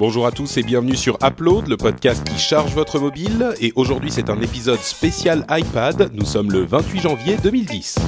Bonjour à tous et bienvenue sur Upload, le podcast qui charge votre mobile. Et aujourd'hui, c'est un épisode spécial iPad. Nous sommes le 28 janvier 2010.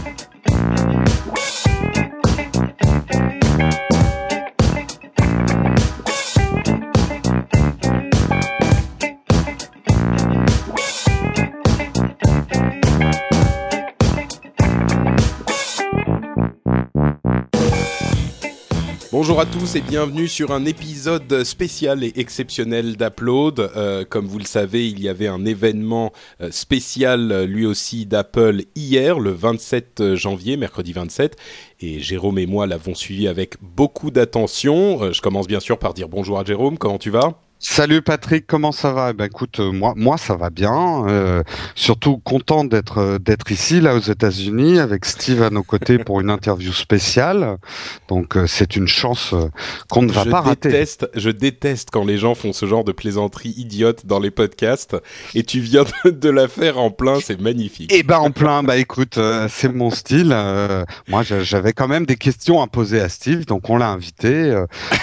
Bonjour à tous et bienvenue sur un épisode spécial et exceptionnel d'Upload. Euh, comme vous le savez, il y avait un événement euh, spécial euh, lui aussi d'Apple hier, le 27 janvier, mercredi 27. Et Jérôme et moi l'avons suivi avec beaucoup d'attention. je commence bien sûr par dire bonjour à Jérôme, comment tu vas? Salut Patrick, comment ça va? Eh Ben écoute, euh, moi, moi ça va bien. Euh, surtout content d'être euh, d'être ici, là aux États-Unis, avec Steve à nos côtés pour une interview spéciale. Donc c'est une chance qu'on ne va pas rater. Je déteste quand les gens font ce genre de plaisanterie idiote dans les podcasts. Et tu viens de, la faire en plein, c'est magnifique. Eh ben en plein, bah écoute, c'est mon style. moi, j'avais quand même des questions à poser à Steve, donc on l'a invité,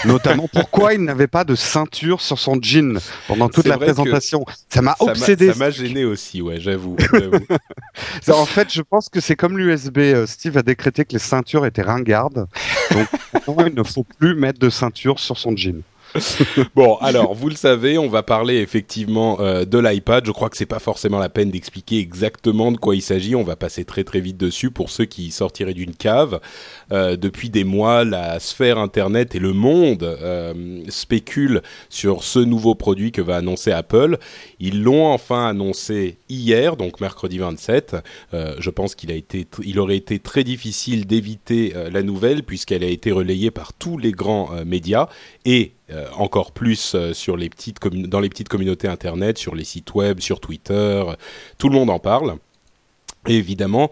notamment pourquoi il n'avait pas de ceinture sur son jean pendant toute la présentation. Ça m'a obsédé. Ça m'a gêné aussi, ouais, j'avoue. en fait, je pense que c'est comme l'USB. Euh, Steve a décrété que les ceintures étaient ringardes. Donc, il ne faut plus mettre de ceinture sur son jean. bon, alors, vous le savez, on va parler effectivement euh, de l'iPad. Je crois que c'est pas forcément la peine d'expliquer exactement de quoi il s'agit. On va passer très très vite dessus pour ceux qui sortiraient d'une cave. Euh, depuis des mois, la sphère Internet et le monde euh, spéculent sur ce nouveau produit que va annoncer Apple. Ils l'ont enfin annoncé hier, donc mercredi 27. je pense qu'il a été, il aurait été très difficile d'éviter la nouvelle puisqu'elle a été relayée par tous les grands médias et euh, encore plus euh, sur les petites dans les petites communautés internet, sur les sites web, sur Twitter. Tout le monde en parle. Évidemment,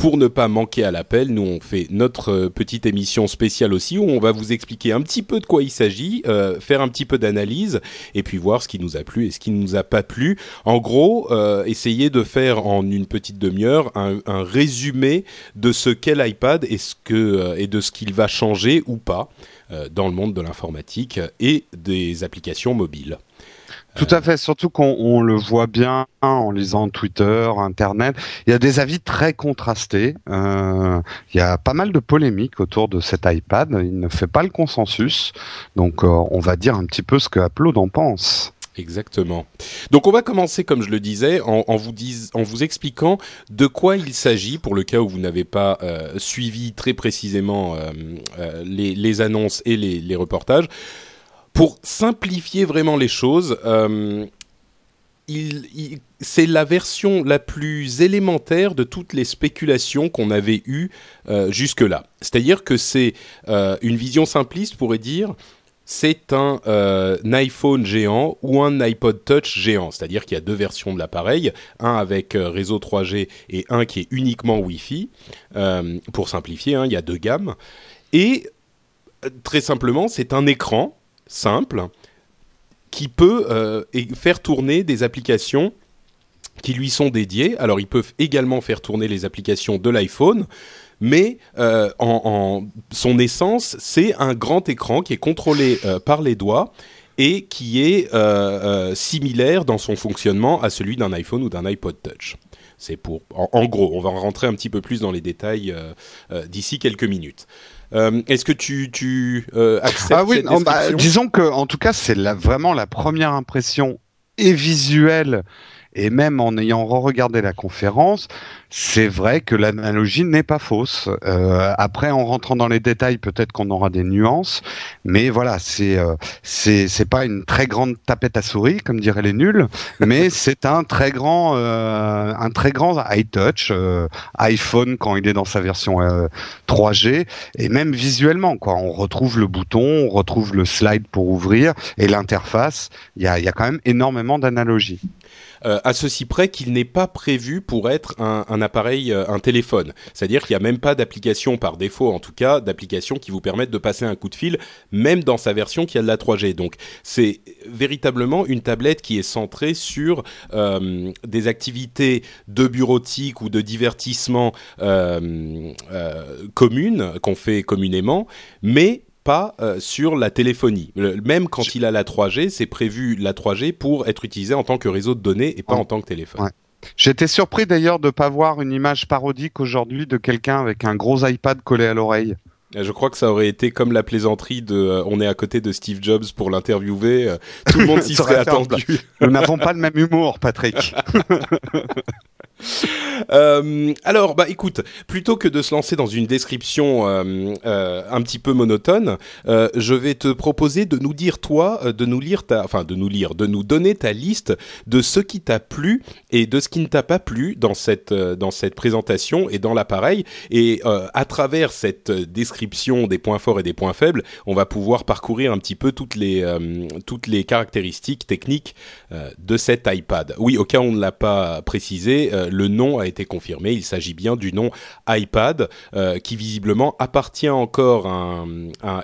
pour ne pas manquer à l'appel, nous on fait notre euh, petite émission spéciale aussi où on va vous expliquer un petit peu de quoi il s'agit, faire un petit peu d'analyse et puis voir ce qui nous a plu et ce qui ne nous a pas plu. En gros, essayer de faire en une petite demi-heure un, résumé de ce qu'est l'iPad et, de ce qu'il va changer ou pas. Euh, dans le monde de l'informatique et des applications mobiles. Tout à fait, surtout qu'on le voit bien en lisant Twitter, Internet. Il y a des avis très contrastés. Euh, il y a pas mal de polémiques autour de cet iPad. Il ne fait pas le consensus. Donc, euh, on va dire un petit peu ce que Upload en pense. Exactement. Donc on va commencer, comme je le disais, en, vous, en vous expliquant de quoi il s'agit, pour le cas où vous n'avez pas euh, suivi très précisément les, annonces et les, reportages. Pour simplifier vraiment les choses, c'est la version la plus élémentaire de toutes les spéculations qu'on avait eues jusque-là. C'est-à-dire que c'est une vision simpliste pourrait dire c'est un, euh, iPhone géant ou un iPod Touch géant. C'est-à-dire qu'il y a deux versions de l'appareil, un avec euh, réseau 3G et un qui est uniquement Wi-Fi. Euh, pour simplifier, hein, il y a deux gammes. Et très simplement, c'est un écran simple qui peut faire tourner des applications qui lui sont dédiées. Alors, ils peuvent également faire tourner les applications de l'iPhone, mais euh, en, son essence, c'est un grand écran qui est contrôlé euh, par les doigts et qui est euh, similaire dans son fonctionnement à celui d'un iPhone ou d'un iPod Touch. C'est pour, en, gros, on va rentrer un petit peu plus dans les détails d'ici quelques minutes. Est-ce que tu, tu acceptes ah oui, cette bah, Disons que, en tout cas, c'est vraiment la première impression et visuelle et même en ayant re-regardé la conférence, c'est vrai que l'analogie n'est pas fausse. Euh, après, en rentrant dans les détails, peut-être qu'on aura des nuances, mais voilà, c'est euh, c'est c'est pas une très grande tapette à souris, comme diraient les nuls, mais c'est un très grand euh, un très grand iTouch, euh, iPhone quand il est dans sa version 3G, euh, et même visuellement, quoi. On retrouve le bouton, on retrouve le slide pour ouvrir et l'interface. Il y a il y a quand même énormément d'analogies. Euh, à ceci près qu'il n'est pas prévu pour être un, appareil, euh, un téléphone. C'est-à-dire qu'il n'y a même pas d'application, par défaut en tout cas, d'application qui vous permettent de passer un coup de fil, même dans sa version qui a de la 3G. Donc c'est véritablement une tablette qui est centrée sur euh, des activités de bureautique ou de divertissement communes qu'on fait communément, mais pas sur la téléphonie. même quand il a la 3G, c'est prévu la 3G pour être utilisé en tant que réseau de données et pas en tant que téléphone. J'étais surpris d'ailleurs de ne pas voir une image parodique aujourd'hui de quelqu'un avec un gros iPad collé à l'oreille. Je crois que ça aurait été comme la plaisanterie de euh, on est à côté de Steve Jobs pour l'interviewer. Euh, tout le monde s'y serait attendu. Nous n'avons pas le même humour, Patrick. Euh, alors, bah écoute, plutôt que de se lancer dans une description euh, euh, un petit peu monotone, je vais te proposer de nous dire toi, de nous lire ta, enfin de nous lire, de nous donner ta liste de ce qui t'a plu et de ce qui ne t'a pas plu dans cette dans cette présentation et dans l'appareil. Et à travers cette description des points forts et des points faibles, on va pouvoir parcourir un petit peu toutes les toutes les caractéristiques techniques de cet iPad. Oui, au cas où on ne l'a pas précisé le nom a été confirmé. Il s'agit bien du nom iPad, euh, qui visiblement appartient encore à,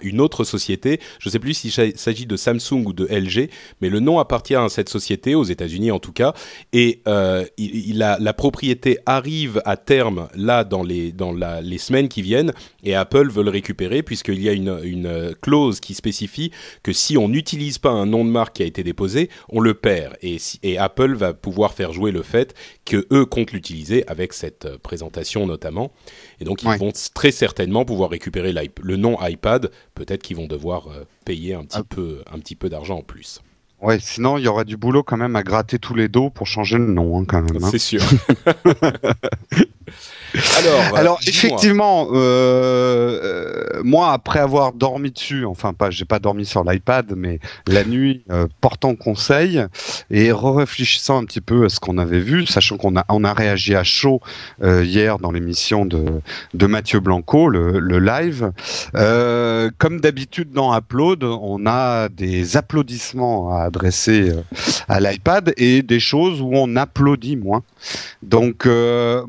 une autre société. Je ne sais plus s'il s'agit de Samsung ou de LG, mais le nom appartient à cette société, aux États-Unis en tout cas. Et euh, il, a, la propriété arrive à terme là dans les dans les semaines qui viennent, et Apple veut le récupérer puisqu'il y a une, une clause qui spécifie que si on n'utilise pas un nom de marque qui a été déposé, on le perd. Et, et Apple va pouvoir faire jouer le fait que eux compte l'utiliser avec cette euh, présentation notamment. Et donc ils vont très certainement pouvoir récupérer le nom iPad. Peut-être qu'ils vont devoir euh, payer un petit ah. peu, un petit peu d'argent en plus. Ouais, sinon il y aura du boulot quand même à gratter tous les dos pour changer le nom, hein, quand même. Hein. C'est sûr. Alors, alors effectivement, euh, euh, moi après avoir dormi dessus, enfin pas, j'ai pas dormi sur l'iPad, mais la nuit, euh, portant conseil et réfléchissant un petit peu à ce qu'on avait vu, sachant qu'on a on a réagi à chaud euh, hier dans l'émission de de Mathieu Blanco, le, le live. Euh, comme d'habitude dans Upload, on a des applaudissements à adresser à l'iPad et des choses où on applaudit moins. Donc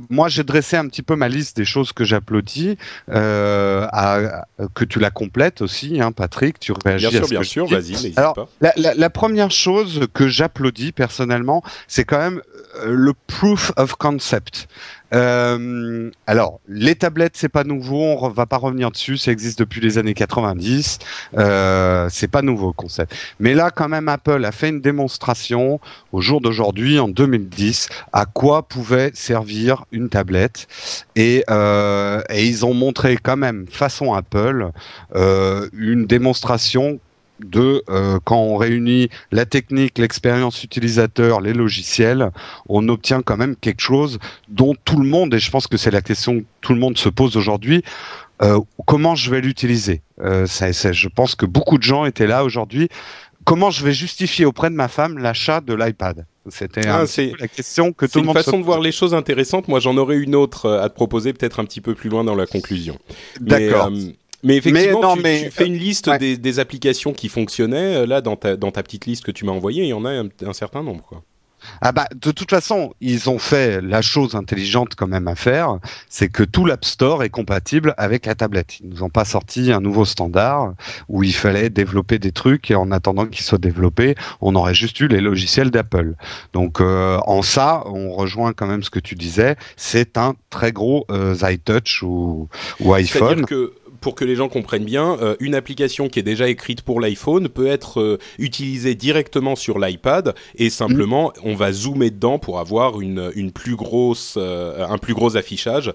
moi j'ai dressé un petit peu ma liste des choses que j'applaudis, euh, à, que tu la complètes aussi, hein, Patrick. Tu réagis bien sûr, bien sûr, vas-y. Alors, La, la, la, première chose que j'applaudis personnellement, c'est quand même euh, le proof of concept. Euh, alors, les tablettes, c'est pas nouveau, on va pas revenir dessus, ça existe depuis les années 90, euh, c'est pas nouveau le concept. Mais là, quand même, Apple a fait une démonstration au jour d'aujourd'hui, en 2010, à quoi pouvait servir une tablette, et, euh, et ils ont montré quand même, façon Apple, euh, une démonstration de euh, quand on réunit la technique, l'expérience utilisateur, les logiciels, on obtient quand même quelque chose dont tout le monde, et je pense que c'est la question que tout le monde se pose aujourd'hui, euh, comment je vais l'utiliser? Euh, Je pense que beaucoup de gens étaient là aujourd'hui. Comment je vais justifier auprès de ma femme l'achat de l'iPad? C'était ah, la question que tout le monde. C'est une façon de voir les choses intéressantes. Moi, j'en aurais une autre à te proposer, peut-être un petit peu plus loin dans la conclusion. D'accord. Mais effectivement, tu, fais une liste des, applications qui fonctionnaient. Euh, là, dans ta, dans ta petite liste que tu m'as envoyée, il y en a un, certain nombre. Quoi. Ah bah de toute façon, ils ont fait la chose intelligente quand même à faire, c'est que tout l'App Store est compatible avec la tablette. Ils nous ont pas sorti un nouveau standard où il fallait développer des trucs et en attendant qu'ils soient développés, on aurait juste eu les logiciels d'Apple. Donc euh, en ça, on rejoint quand même ce que tu disais, c'est un très gros euh, iTouch ou, ou iPhone pour que les gens comprennent bien, euh, une application qui est déjà écrite pour l'iPhone peut être euh, utilisée directement sur l'iPad et simplement on va zoomer dedans pour avoir une, plus grosse, euh, un plus gros affichage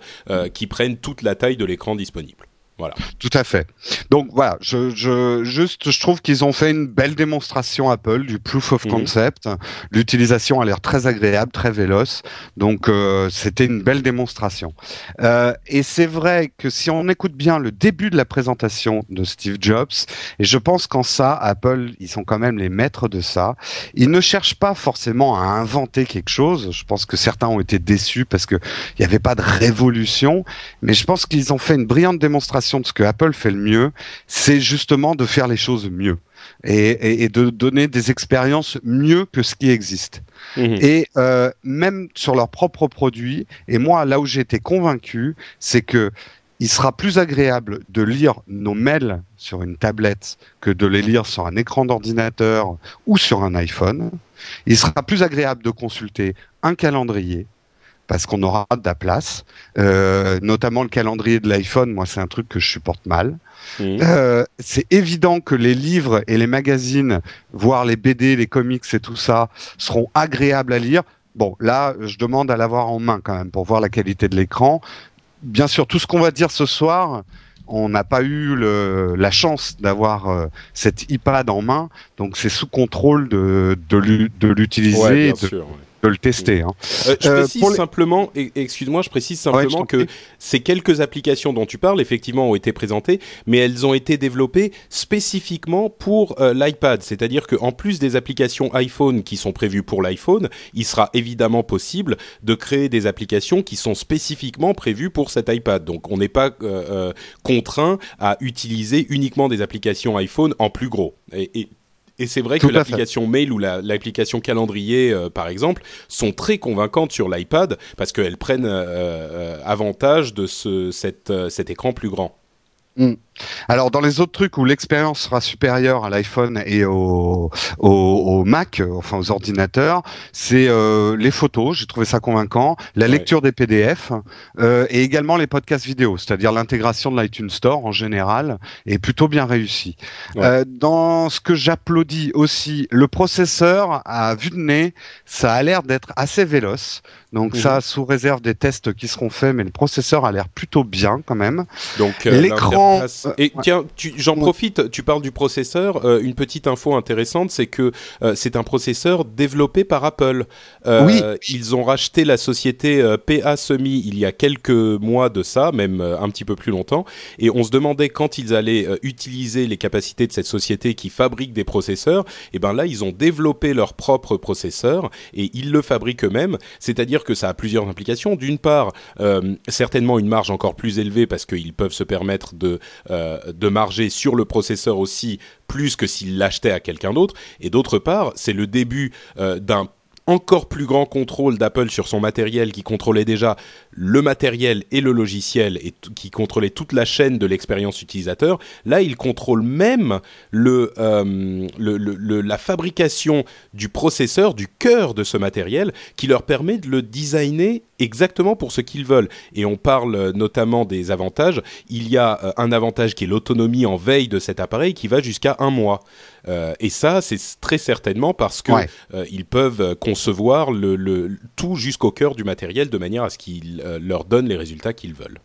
qui prenne toute la taille de l'écran disponible. Voilà. Tout à fait. Donc voilà, je, je juste je trouve qu'ils ont fait une belle démonstration Apple du proof of mhm. concept. L'utilisation a l'air très agréable, très véloce. Donc euh, c'était une belle démonstration. Euh, et c'est vrai que si on écoute bien le début de la présentation de Steve Jobs, et je pense qu'en ça Apple ils sont quand même les maîtres de ça. Ils ne cherchent pas forcément à inventer quelque chose. Je pense que certains ont été déçus parce que il n'y avait pas de révolution, mais je pense qu'ils ont fait une brillante démonstration de ce que Apple fait le mieux, c'est justement de faire les choses mieux. Et, de donner des expériences mieux que ce qui existe. Mhm. Et euh, même sur leurs propres produits, et moi là où j'ai été convaincu, c'est que il sera plus agréable de lire nos mails sur une tablette que de les lire sur un écran d'ordinateur ou sur un iPhone. Il sera plus agréable de consulter un calendrier, parce qu'on aura de la place, euh, notamment le calendrier de l'iPhone. Moi, c'est un truc que je supporte mal. Mhm. Euh, c'est évident que les livres et les magazines, voire les BD, les comics et tout ça, seront agréables à lire. Bon, là, je demande à l'avoir en main quand même pour voir la qualité de l'écran. Bien sûr, tout ce qu'on va dire ce soir, on n'a pas eu le, la chance d'avoir euh, cet iPad en main, donc c'est sous contrôle de, de l'u- de l'utiliser, Ouais, de, le tester. hein. Euh, je Euh, précise les- simplement, excuse-moi, je précise Ouais, je simplement que ces quelques applications dont tu parles, effectivement, ont été présentées, mais elles ont été développées spécifiquement pour euh, l'iPad. C'est-à-dire qu'en plus des applications iPhone qui sont prévues pour l'iPhone, il sera évidemment possible de créer des applications qui sont spécifiquement prévues pour cet iPad. Donc, on n'est pas euh, contraint à utiliser uniquement des applications iPhone en plus gros. Et, et et c'est vrai Tout que l'application Mail ou la- l'application calendrier, euh, par exemple, sont très convaincantes sur l'iPad parce qu'elles prennent euh, euh, avantage de ce, cette, cet écran plus grand. Alors dans les autres trucs où l'expérience sera supérieure à l'iPhone et au, au, au Mac, enfin aux ordinateurs, c'est euh, les photos, j'ai trouvé ça convaincant, la Ouais. lecture des PDF euh, et également les podcasts vidéo, c'est-à-dire l'intégration de l'iTunes Store en général est plutôt bien réussie. Ouais. Euh, dans ce que j'applaudis aussi, le processeur à vue de nez, ça a l'air d'être assez véloce. Donc Mhm. ça sous réserve des tests qui seront faits, mais le processeur a l'air plutôt bien quand même. Donc L'écran, Et ouais. tiens, j'en Ouais. profite. Tu parles du processeur. euh, une petite info intéressante, c'est que euh, c'est un processeur développé par Apple. Euh, Oui. Ils ont racheté la société euh, PA Semi il y a quelques mois de ça, même euh, un petit peu plus longtemps. Et on se demandait quand ils allaient euh, utiliser les capacités de cette société qui fabrique des processeurs. Et ben là, ils ont développé leur propre processeur et ils le fabriquent eux-mêmes. C'est-à-dire que ça a plusieurs implications. D'une part, euh, certainement une marge encore plus élevée parce qu'ils peuvent se permettre de euh, de marger sur le processeur aussi plus que s'ils l'achetaient à quelqu'un d'autre. Et d'autre part, c'est le début euh, d'un encore plus grand contrôle d'Apple sur son matériel qui contrôlait déjà le matériel et le logiciel et qui contrôlait toute la chaîne de l'expérience utilisateur. Là, il contrôle même le, euh, le- la fabrication du processeur, du cœur de ce matériel, qui leur permet de le designer exactement pour ce qu'ils veulent. Et on parle euh, notamment des avantages. Il y a euh, un avantage qui est l'autonomie en veille de cet appareil qui va jusqu'à un mois. Euh, et ça, c'est très certainement parce que Ouais. euh, ils peuvent concevoir le, le- tout jusqu'au cœur du matériel de manière à ce qu'il euh, leur donne les résultats qu'ils veulent.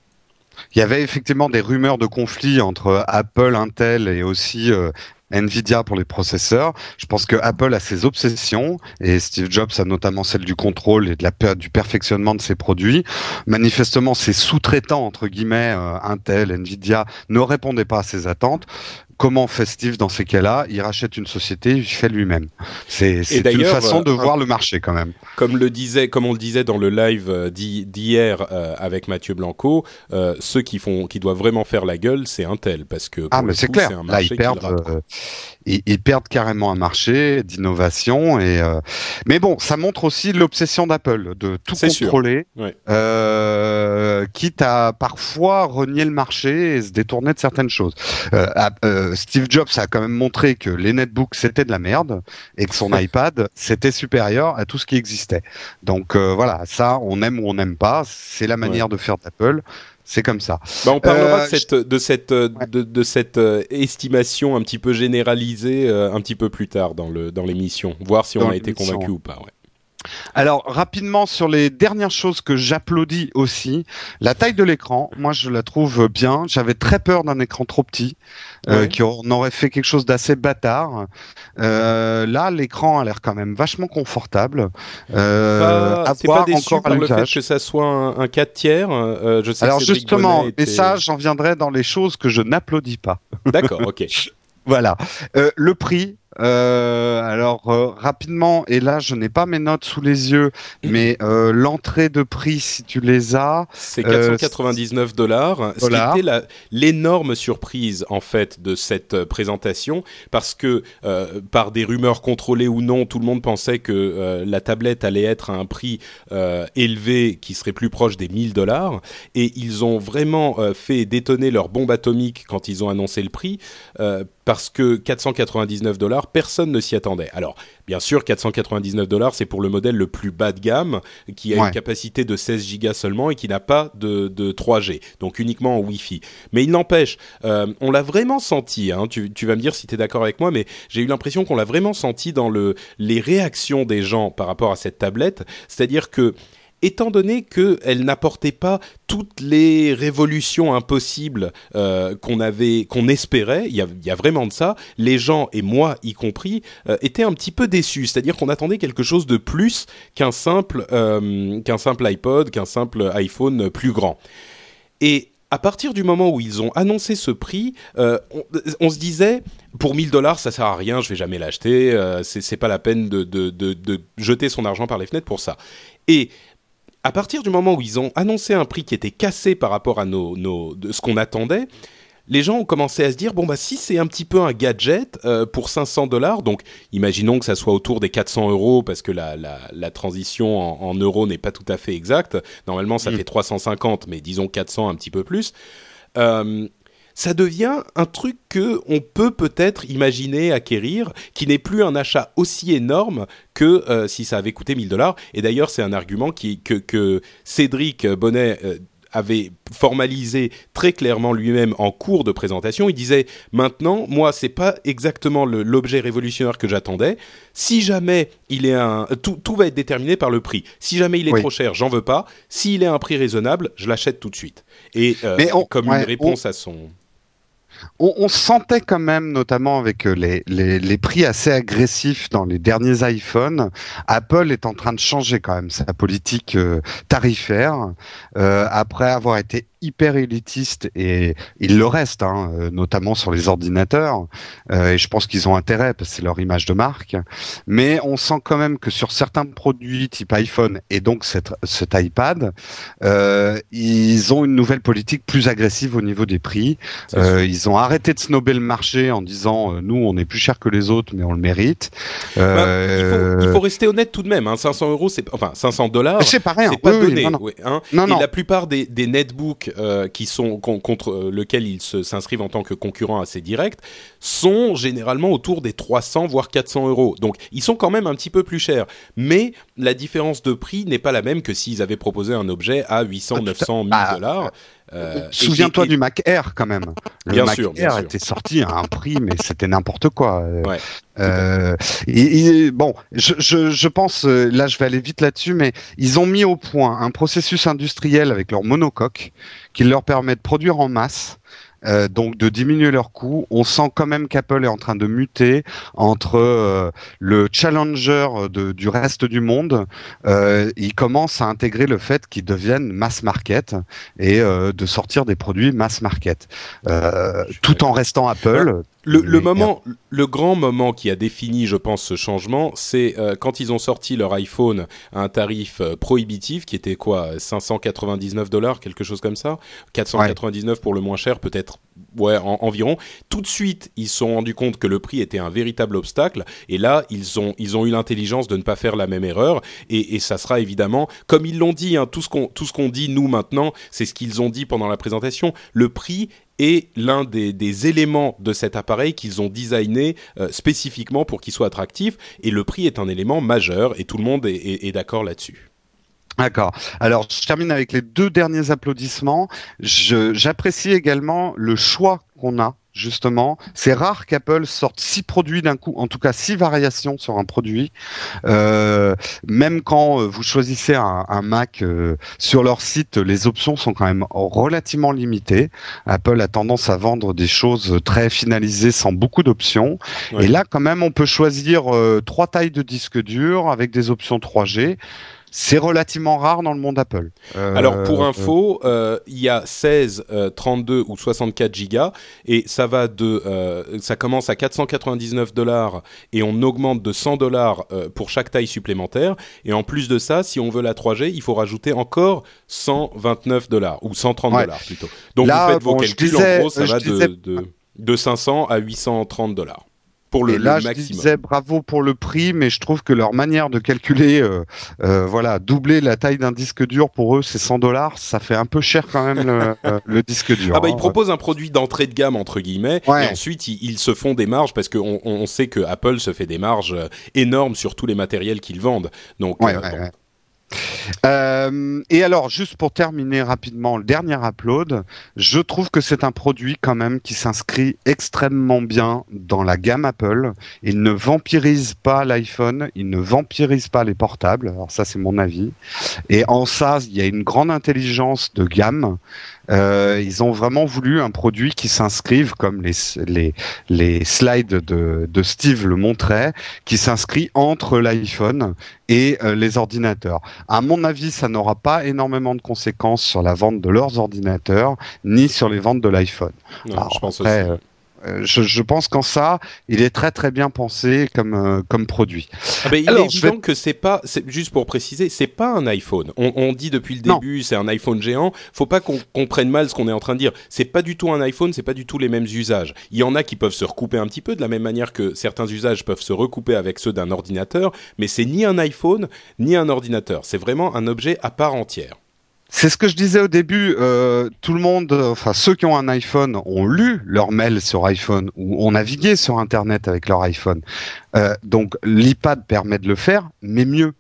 Il y avait effectivement des rumeurs de conflit entre Apple, Intel et aussi euh, Nvidia pour les processeurs. Je pense que Apple a ses obsessions et Steve Jobs a notamment celle du contrôle et de la du perfectionnement de ses produits. Manifestement, ses sous-traitants entre guillemets euh, Intel, Nvidia ne répondaient pas à ses attentes. Comment Steve dans ces cas-là Il rachète une société, il fait lui-même. C'est une façon de euh, voir le marché quand même. Comme le disait, comme on le disait dans le live euh, d'hi- d'hier euh, avec Mathieu Blanco, euh, ceux qui font, qui doivent vraiment faire la gueule, c'est Intel parce que Ah, mais c'est clair. un Là, marché ils perdent, ratent. euh, ils, ils perdent carrément un marché d'innovation. Et euh, mais bon, ça montre aussi l'obsession d'Apple de tout contrôler, euh, quitte à parfois renier le marché et se détourner de certaines choses. Euh, euh, Steve Jobs a quand même montré que les netbooks c'était de la merde et que son iPad c'était supérieur à tout ce qui existait. Donc euh, voilà, ça, on aime ou on n'aime pas. C'est la manière de faire d'Apple. C'est comme ça. Bah, on parlera Euh, de cette, de cette, euh, Ouais. de, de cette euh, estimation un petit peu généralisée euh, un petit peu plus tard dans le dans l'émission, voir si Dans on a été convaincu ou pas. Ouais. Alors rapidement sur les dernières choses que j'applaudis aussi, la taille de l'écran, moi je la trouve bien. J'avais très peur d'un écran trop petit, euh, Ouais. qui aurait fait quelque chose d'assez bâtard. Euh, là, l'écran a l'air quand même vachement confortable. Euh, à pas déçu encore par le fait que ça soit un, un 4 tiers euh, Je sais Alors que justement, mais était- ça, j'en viendrai dans les choses que je n'applaudis pas. D'accord, ok. Voilà. Euh, le prix. Euh, alors euh, rapidement, et là je n'ai pas mes notes sous les yeux, mais euh, l'entrée de prix, si tu les as, C'est Euh, 499 dollars, ce qui était l'énorme surprise en fait de cette présentation, parce que par des rumeurs contrôlées ou non, tout le monde pensait que la tablette allait être à un prix élevé, qui serait plus proche des 1000 dollars, et ils ont vraiment fait détonner leur bombe atomique quand ils ont annoncé le prix. Parce que 499 dollars, personne ne s'y attendait. Alors, bien sûr, 499 dollars, c'est pour le modèle le plus bas de gamme, qui a une capacité de 16 gigas seulement et qui n'a pas de, 3G, donc uniquement en Wi-Fi. Mais il n'empêche, euh, on l'a vraiment senti. Hein, tu, vas me dire si tu es d'accord avec moi, mais j'ai eu l'impression qu'on l'a vraiment senti dans le les réactions des gens par rapport à cette tablette, c'est-à-dire que étant donné qu'elle n'apportait pas toutes les révolutions impossibles euh, qu'on avait, qu'on espérait, il y, a, vraiment de ça. Les gens et moi y compris euh, étaient un petit peu déçus, c'est-à-dire qu'on attendait quelque chose de plus qu'un simple euh, qu'un simple iPod, qu'un simple iPhone plus grand. Et à partir du moment où ils ont annoncé ce prix, on, se disait pour 1000 dollars ça sert à rien, je vais jamais l'acheter, c'est pas la peine de, de, de, jeter son argent par les fenêtres pour ça. Et à partir du moment où ils ont annoncé un prix qui était cassé par rapport à nos, ce qu'on attendait, les gens ont commencé à se dire bon bah si c'est un petit peu un gadget euh, pour 500 dollars, donc imaginons que ça soit autour des 400 euros parce que la, la, transition en, euros n'est pas tout à fait exacte. Normalement ça mm. fait 350, mais disons 400 un petit peu plus. Euh, ça devient un truc que on peut peut-être imaginer acquérir, qui n'est plus un achat aussi énorme que euh, si ça avait coûté 1000 dollars. Et d'ailleurs, c'est un argument qui, que, que Cédric Bonnet euh, avait formalisé très clairement lui-même en cours de présentation. Il disait maintenant, moi, c'est pas exactement l'objet révolutionnaire que j'attendais. Si jamais il est un, tout, tout, va être déterminé par le prix. Si jamais il est trop cher, j'en veux pas. S'il est un prix raisonnable, je l'achète tout de suite. Et euh, comme une réponse à son on, sentait quand même, notamment avec euh, les, les, prix assez agressifs dans les derniers iPhones, Apple est en train de changer quand même sa politique euh, tarifaire euh, après avoir été hyper élitiste et il le reste, hein, euh, notamment sur les ordinateurs. Euh, et je pense qu'ils ont intérêt parce que c'est leur image de marque. Mais on sent quand même que sur certains produits type iPhone et donc cette, cet iPad, euh, ils ont une nouvelle politique plus agressive au niveau des prix. Euh, ils ont arrêté de snober le marché en disant nous on est plus cher que les autres mais on le mérite. Bah, il, faut, il, faut, rester honnête tout de même. Hein, 500 euros, c'est enfin 500 dollars. C'est pas rien. C'est pas donné. non, non. Hein. non, et la plupart des, des netbooks euh, qui sont contre euh, lequel ils s'inscrivent en tant que concurrents assez directs sont généralement autour des 300 voire 400 euros. Donc ils sont quand même un petit peu plus chers, mais la différence de prix n'est pas la même que s'ils avaient proposé un objet à 800, 900, 1000 dollars. Euh, Souviens-toi du Mac Air quand même. Le bien Mac sûr, Air était sorti à un prix, mais c'était n'importe quoi. Ouais, euh, et, bon, je, je, je, pense, euh, là je vais aller vite là-dessus, mais ils ont mis au point un processus industriel avec leur monocoque qui leur permet de produire en masse euh, donc de diminuer leurs coûts. On sent quand même qu'Apple est en train de muter entre euh, le challenger de, du reste du monde. Euh, il commence à intégrer le fait qu'ils deviennent mass market et euh, de sortir des produits mass market, tout en restant Apple. Le, le moment, le grand moment qui a défini, je pense, ce changement, c'est euh, quand ils ont sorti leur iPhone à un tarif euh, prohibitif, qui était quoi, 599 dollars, quelque chose comme ça, 499 pour le moins cher, peut-être, ouais, environ. Tout de suite, ils se sont rendus compte que le prix était un véritable obstacle, et là, ils ont, ils ont eu l'intelligence de ne pas faire la même erreur, et, et ça sera évidemment, comme ils l'ont dit, hein, tout ce qu'on, tout ce qu'on dit nous maintenant, c'est ce qu'ils ont dit pendant la présentation. Le prix est l'un des, éléments de cet appareil qu'ils ont designé euh, spécifiquement pour qu'il soit attractif. Et le prix est un élément majeur et tout le monde est, d'accord là-dessus. D'accord. Alors, je termine avec les deux derniers applaudissements. J'apprécie également le choix qu'on a justement. C'est rare qu'Apple sorte six produits d'un coup, en tout cas six variations sur un produit. Euh, même quand euh, vous choisissez un, Mac euh, sur leur site, les options sont quand même relativement limitées. Apple a tendance à vendre des choses très finalisées sans beaucoup d'options. Et là, quand même, on peut choisir trois tailles de disque dur avec des options 3G. C'est relativement rare dans le monde Apple. Euh, Alors pour euh, info, euh, il y a 16, 32 ou 64 gigas et ça va de, ça commence à 499 dollars et on augmente de 100 dollars pour chaque taille supplémentaire. Et en plus de ça, si on veut la 3G, il faut rajouter encore 129 dollars ou 130 dollars plutôt. Donc vous faites vos calculs, en gros, ça va de, de, de 500 à 830 dollars. Pour le, et là, le je disais bravo pour le prix, mais je trouve que leur manière de calculer, euh, euh, voilà, doubler la taille d'un disque dur pour eux, c'est 100 dollars. Ça fait un peu cher quand même le, euh, le disque dur. Ah bah hein. ils proposent un produit d'entrée de gamme entre guillemets Ouais. et ensuite ils, ils se font des marges parce qu'on on sait que Apple se fait des marges énormes sur tous les matériels qu'ils vendent. Donc Ouais, ouais, bon. Euh, et alors, juste pour terminer rapidement le dernier upload, je trouve que c'est un produit quand même qui s'inscrit extrêmement bien dans la gamme Apple. Il ne vampirise pas l'iPhone, il ne vampirise pas les portables. Alors ça, c'est mon avis. Et en ça, il y a une grande intelligence de gamme. Euh, ils ont vraiment voulu un produit qui s'inscrive, comme les, les, les slides de, de Steve le montraient, qui s'inscrit entre l'iPhone et euh, les ordinateurs. À mon avis, ça n'aura pas énormément de conséquences sur la vente de leurs ordinateurs, ni sur les ventes de l'iPhone. Je pense après, aussi. Euh, je, je pense qu'en ça, il est très très bien pensé comme euh, comme produit. Ah ben, il Alors, est évident que c'est pas, juste pour préciser, c'est pas un iPhone. On, on dit depuis le début, c'est un iPhone géant. Faut pas qu'on comprenne mal ce qu'on est en train de dire. C'est pas du tout un iPhone, c'est pas du tout les mêmes usages. Il y en a qui peuvent se recouper un petit peu de la même manière que certains usages peuvent se recouper avec ceux d'un ordinateur, mais c'est ni un iPhone ni un ordinateur. C'est vraiment un objet à part entière. C'est ce que je disais au début. euh, tout le monde, euh, enfin ceux qui ont un iPhone, ont lu leur mail sur iPhone ou ont navigué sur Internet avec leur iPhone. Euh, donc l'iPad permet de le faire, mais mieux.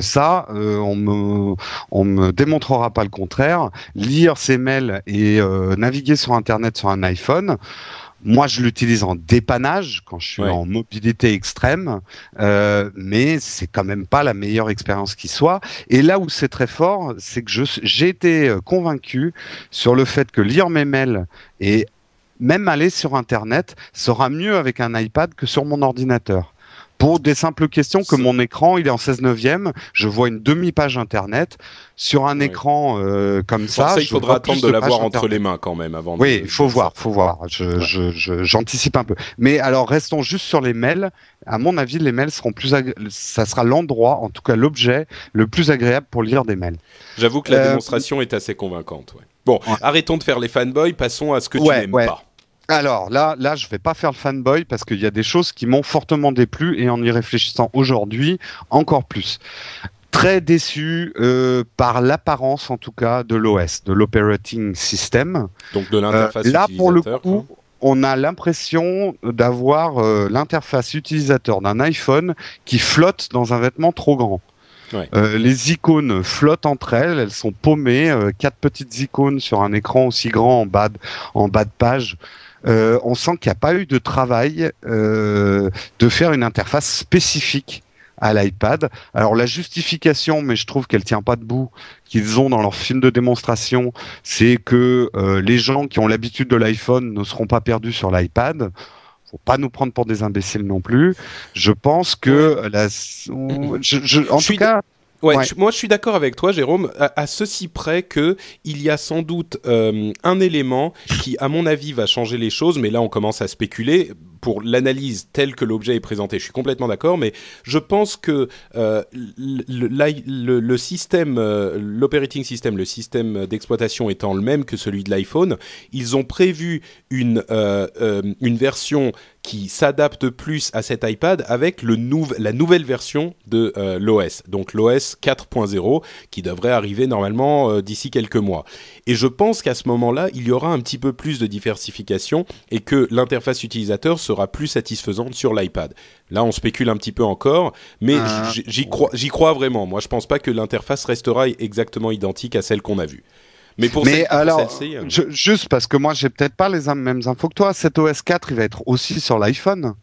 Ça, on me, me démontrera pas le contraire. Lire ses mails et naviguer sur Internet sur un iPhone. Moi, je l'utilise en dépannage quand je suis Ouais. en mobilité extrême, euh, mais c'est quand même pas la meilleure expérience qui soit. Et là où c'est très fort, c'est que j'ai été euh, convaincu sur le fait que lire mes mails et même aller sur Internet sera mieux avec un iPad que sur mon ordinateur. Pour des simples questions que mon écran, il est en 16 neuvième, je vois une demi-page Internet. Sur un écran euh, comme ça, ça, il faudra attendre de l'avoir entre les mains quand même avant. Oui, il faut voir, faut voir. J'anticipe un peu. Mais alors, restons juste sur les mails. À mon avis, les mails seront plus, agré- ça sera l'endroit, en tout cas l'objet, le plus agréable pour lire des mails. J'avoue que la Euh, démonstration est assez convaincante. ouais. Bon, Ouais. arrêtons de faire les fanboys, passons à ce que tu n'aimes pas. Alors là, là, je vais pas faire le fanboy parce qu'il y a des choses qui m'ont fortement déplu et en y réfléchissant aujourd'hui, encore plus. Très déçu euh, par l'apparence, en tout cas, de l'OS, de l'operating system. Donc de l'interface Euh, là, pour le coup, quoi. on a l'impression d'avoir euh, l'interface utilisateur d'un iPhone qui flotte dans un vêtement trop grand. Ouais. Euh, les icônes flottent entre elles, elles sont paumées, euh, quatre petites icônes sur un écran aussi grand en bas de, en bas de page. Euh, on sent qu'il n'y a pas eu de travail euh, de faire une interface spécifique à l'iPad. Alors la justification, mais je trouve qu'elle tient pas debout, qu'ils ont dans leur film de démonstration, c'est que euh, les gens qui ont l'habitude de l'iPhone ne seront pas perdus sur l'iPad. Faut pas nous prendre pour des imbéciles non plus. Je pense que la, je, je- en Je tout cas, Ouais, Ouais. je- moi je suis d'accord avec toi, Jérôme, à, à ceci près que il y a sans doute euh, un élément qui, à mon avis, va changer les choses, mais là on commence à spéculer pour l'analyse telle que l'objet est présenté. Je suis complètement d'accord, mais je pense que euh, le, le- le- le système, euh, l'operating system, le système d'exploitation étant le même que celui de l'iPhone, ils ont prévu une euh, une version qui s'adapte plus à cet iPad avec le la nouvelle version de euh, l'OS, donc l'OS 4.0, qui devrait arriver normalement euh, d'ici quelques mois. Et je pense qu'à ce moment-là, il y aura un petit peu plus de diversification et que l'interface utilisateur sera plus satisfaisante sur l'iPad. Là, on spécule un petit peu encore, mais Ah. j'y crois, j'y crois vraiment. Moi, je pense pas que l'interface restera exactement identique à celle qu'on a vue. Mais pour mais alors, euh, je- juste parce que moi j'ai peut-être pas les mêmes infos que toi. Cet OS 4, il va être aussi sur l'iPhone.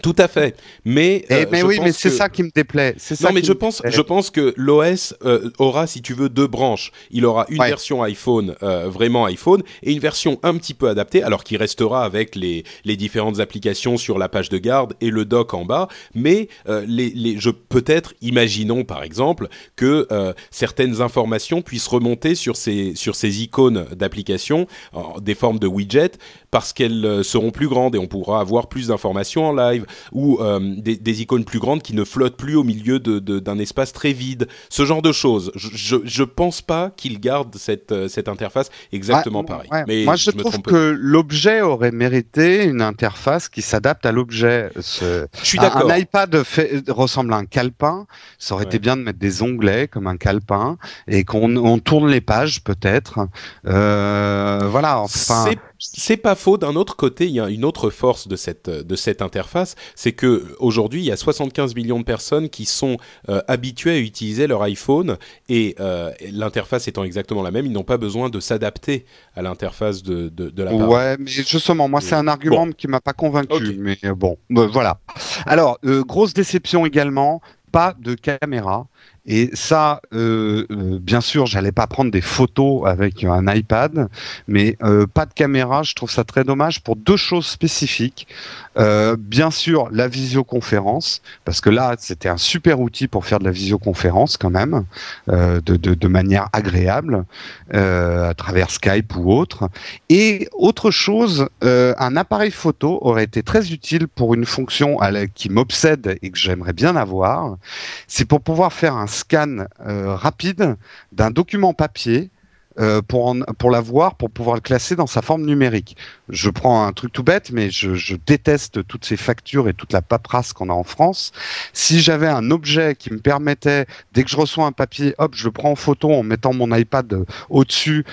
Tout à fait. Mais, Eh, euh, mais oui, mais c'est que- ça qui me déplaît. C'est ça Non, mais qui je pense, déplaît. je pense que l'OS euh, aura, si tu veux, deux branches. Il aura une Ouais. version iPhone, euh, vraiment iPhone, et une version un petit peu adaptée, alors qu'il restera avec les, les différentes applications sur la page de garde et le dock en bas. Mais les, les, je peut-être, imaginons par exemple que certaines informations puissent remonter sur ces sur ces icônes d'application, en- des formes de widgets, parce qu'elles seront plus grandes et on pourra avoir plus d'informations en live Ou des, des, icônes plus grandes qui ne flottent plus au milieu d'un de, d'un espace très vide. Ce genre de choses. Je, je, pense pas qu'ils gardent cette, cette interface exactement pareil. Mais Moi, je, trouve que l'objet aurait mérité une interface qui s'adapte à l'objet. Je suis d'accord. Un iPad fait, ressemble à un calepin. Ça aurait été bien de mettre des onglets comme un calepin et qu'on on tourne les pages peut-être. Euh, voilà. Enfin c'est pas faux. D'un autre côté, il y a une autre force de cette de cette interface, c'est que aujourd'hui, il y a 75 millions de personnes qui sont euh, habituées à utiliser leur iPhone et euh, l'interface étant exactement la même, ils n'ont pas besoin de s'adapter à l'interface de de, de l'appareil. Ouais, mais justement, moi, c'est un argument qui m'a pas convaincu. Mais euh, bon, voilà. Alors, grosse déception également, pas de caméra. Et ça, euh, euh, bien sûr, j'allais pas prendre des photos avec un iPad, mais euh, pas de caméra, je trouve ça très dommage pour deux choses spécifiques. Bien sûr, la visioconférence, parce que là, c'était un super outil pour faire de la visioconférence quand même, de, manière agréable, à travers Skype ou autre. Et autre chose, un appareil photo aurait été très utile pour une fonction qui m'obsède et que j'aimerais bien avoir. C'est pour pouvoir faire un scan euh, rapide d'un document papier euh, pour, pour l'avoir, pour pouvoir le classer dans sa forme numérique. Je prends un truc tout bête, mais je, je déteste toutes ces factures et toute la paperasse qu'on a en France. Si j'avais un objet qui me permettait, dès que je reçois un papier, hop, je le prends en photo en mettant mon iPad euh, au-dessus,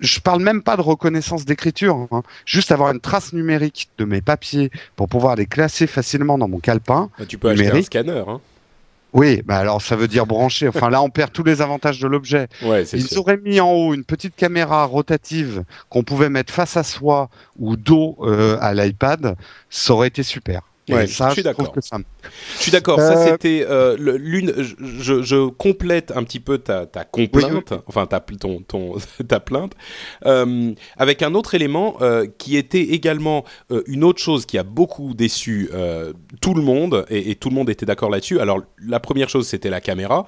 je parle même pas de reconnaissance d'écriture, hein. juste avoir une trace numérique de mes papiers pour pouvoir les classer facilement dans mon calepin. Bah, tu peux acheter un scanner. Hein. Oui, bah alors ça veut dire brancher. Enfin là, on perd tous les avantages de l'objet. Ouais, Ils auraient mis en haut une petite caméra rotative qu'on pouvait mettre face à soi ou dos euh, à l'iPad. Ça aurait été super. Ouais, ça, je suis d'accord. Je suis d'accord. Ça, euh, c'était euh, l'une. Je, je, complète un petit peu ta, ta complainte, enfin ta, ton, ton, ta plainte, euh, avec un autre élément qui était également une autre chose qui a beaucoup déçu tout le monde et, et, tout le monde était d'accord là-dessus. Alors, la première chose, c'était la caméra,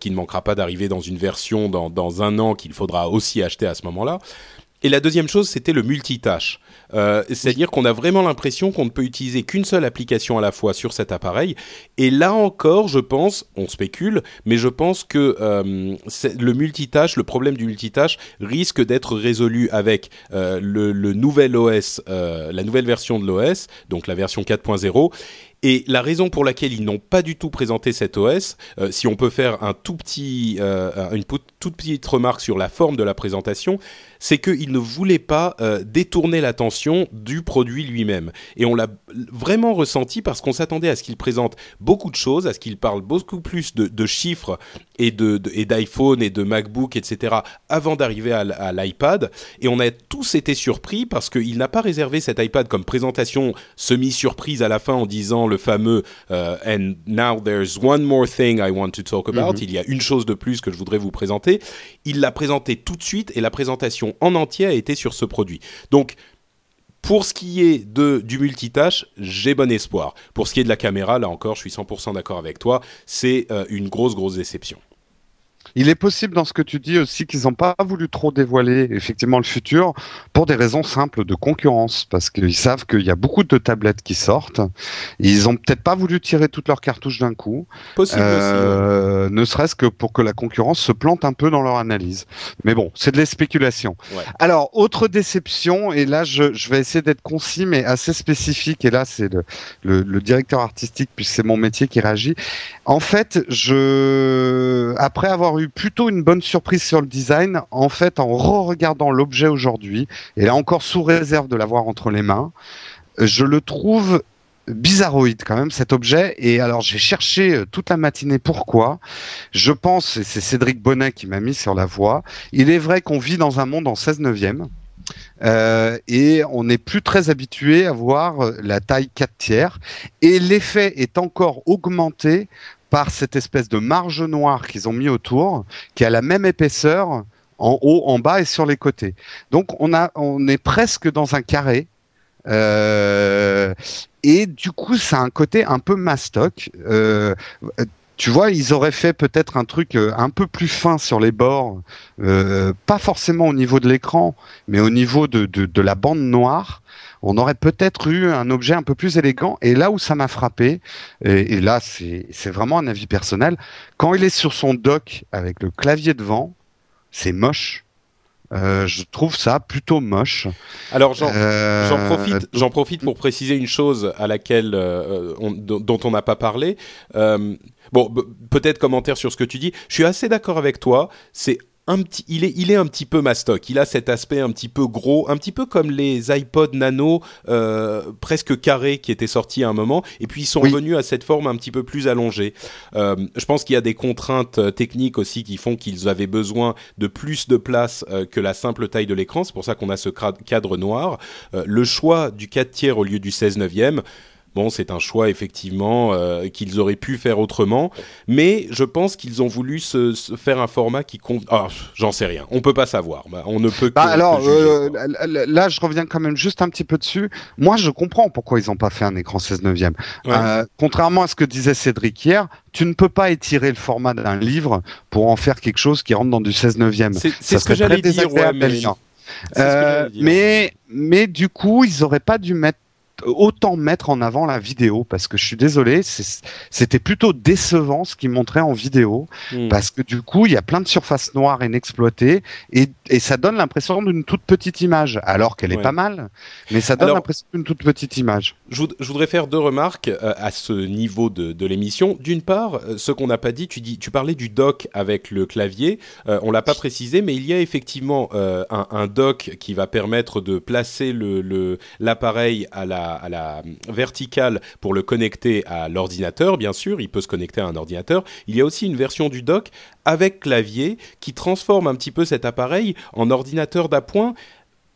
qui ne manquera pas d'arriver dans une version dans, dans un an qu'il faudra aussi acheter à ce moment-là. Et la deuxième chose, c'était le multitâche. Euh, C'est-à-dire qu'on a vraiment l'impression qu'on ne peut utiliser qu'une seule application à la fois sur cet appareil. Et là encore, je pense, on spécule, mais je pense que euh, le multitâche, le problème du multitâche, risque d'être résolu avec euh, le, nouvel OS, la nouvelle version de l'OS, donc la version 4.0, et la raison pour laquelle ils n'ont pas du tout présenté cet OS, si on peut faire un tout petit, une toute petite remarque sur la forme de la présentation, c'est qu'ils ne voulaient pas euh, détourner l'attention du produit lui-même. Et on l'a vraiment ressenti parce qu'on s'attendait à ce qu'il présente beaucoup de choses, à ce qu'il parle beaucoup plus de, de chiffres et de, de et d'iPhone et de MacBook, etc. avant d'arriver à, à l'iPad. Et on a tous été surpris parce qu'il n'a pas réservé cet iPad comme présentation semi-surprise à la fin en disant le fameux uh, And now there's one more thing I want to talk about. Mm-hmm. Il y a une chose de plus que je voudrais vous présenter. Il l'a présenté tout de suite et la présentation en entier a été sur ce produit. Donc pour ce qui est du multitâche, j'ai bon espoir. Pour ce qui est de la caméra, là encore, je suis 100% d'accord avec toi. C'est euh, une grosse, grosse déception. Il est possible dans ce que tu dis aussi qu'ils n'ont pas voulu trop dévoiler effectivement le futur pour des raisons simples de concurrence, parce qu'ils savent qu'il y a beaucoup de tablettes qui sortent. ils ont peut-être pas voulu tirer toutes leurs cartouches d'un coup, possible euh, aussi, ne serait-ce que pour que la concurrence se plante un peu dans leur analyse. Mais bon, c'est de la spéculation. Ouais. Alors, autre déception, et là je, je vais essayer d'être concis mais assez spécifique, et là c'est le, le, le directeur artistique, puisque c'est mon métier qui réagit. En fait, je après avoir eu plutôt une bonne surprise sur le design. En fait, en re-regardant l'objet aujourd'hui, et là encore sous réserve de l'avoir entre les mains, je le trouve bizarroïde quand même cet objet et alors j'ai cherché euh, toute la matinée pourquoi je pense et c'est Cédric Bonnet qui m'a mis sur la voie il est vrai qu'on vit dans un monde en 16 neuvième euh, et on n'est plus très habitué à voir euh, la taille 4 tiers et l'effet est encore augmenté par cette espèce de marge noire qu'ils ont mis autour, qui a la même épaisseur en haut, en bas et sur les côtés. Donc on a, on est presque dans un carré. Euh, et du coup, ça a un côté un peu mastoc. Euh, tu vois, ils auraient fait peut-être un truc euh, un peu plus fin sur les bords, euh, pas forcément au niveau de l'écran, mais au niveau de, de, de, la bande noire on aurait peut-être eu un objet un peu plus élégant. Et là où ça m'a frappé, et, et là c'est vraiment un avis personnel, quand il est sur son dock avec le clavier devant, c'est moche. Euh, je trouve ça plutôt moche. Alors j'en euh, profite, j'en profite pour préciser une chose à laquelle euh, on, dont on n'a pas parlé. Bon, peut-être commentaire sur ce que tu dis. Je suis assez d'accord avec toi. C'est un petit, il est, il est un petit peu mastoc. Il a cet aspect un petit peu gros, un petit peu comme les iPod Nano euh, presque carrés qui étaient sortis à un moment, et puis ils sont revenus à cette forme un petit peu plus allongée. Euh, je pense qu'il y a des contraintes euh, techniques aussi qui font qu'ils avaient besoin de plus de place euh, que la simple taille de l'écran. C'est pour ça qu'on a ce cadre noir. Le choix du 4 tiers au lieu du 16 neuvième Bon, c'est un choix effectivement euh, qu'ils auraient pu faire autrement, mais je pense qu'ils ont voulu se, faire un format qui compte. Ah, j'en sais rien. On peut pas savoir. Bah, on ne peut. Bah, alors euh, là, je reviens quand même juste un petit peu dessus. Moi, je comprends pourquoi ils n'ont pas fait un écran 16 neuvième. Euh, contrairement à ce que disait Cédric hier, tu ne peux pas étirer le format d'un livre pour en faire quelque chose qui rentre dans du 16 neuvième. C'est ce que j'allais dire. Ouais, mais... mais mais du coup, ils auraient pas dû mettre autant mettre en avant la vidéo parce que je suis désolé, c'était plutôt décevant ce qu'ils montraient en vidéo hmm. parce que du coup il y a plein de surfaces noires inexploitées et, et ça donne l'impression d'une toute petite image alors qu'elle est pas mal, mais ça donne l'impression d'une toute petite image. Je, voudrais faire deux remarques euh, à ce niveau de, de l'émission. D'une part, euh, ce qu'on n'a pas dit, tu dis, tu parlais du dock avec le clavier, euh, on l'a pas précisé, mais il y a effectivement euh, un, un, dock qui va permettre de placer le l'appareil à la à la verticale pour le connecter à l'ordinateur, bien sûr, il peut se connecter à un ordinateur. Il y a aussi une version du dock avec clavier qui transforme un petit peu cet appareil en ordinateur d'appoint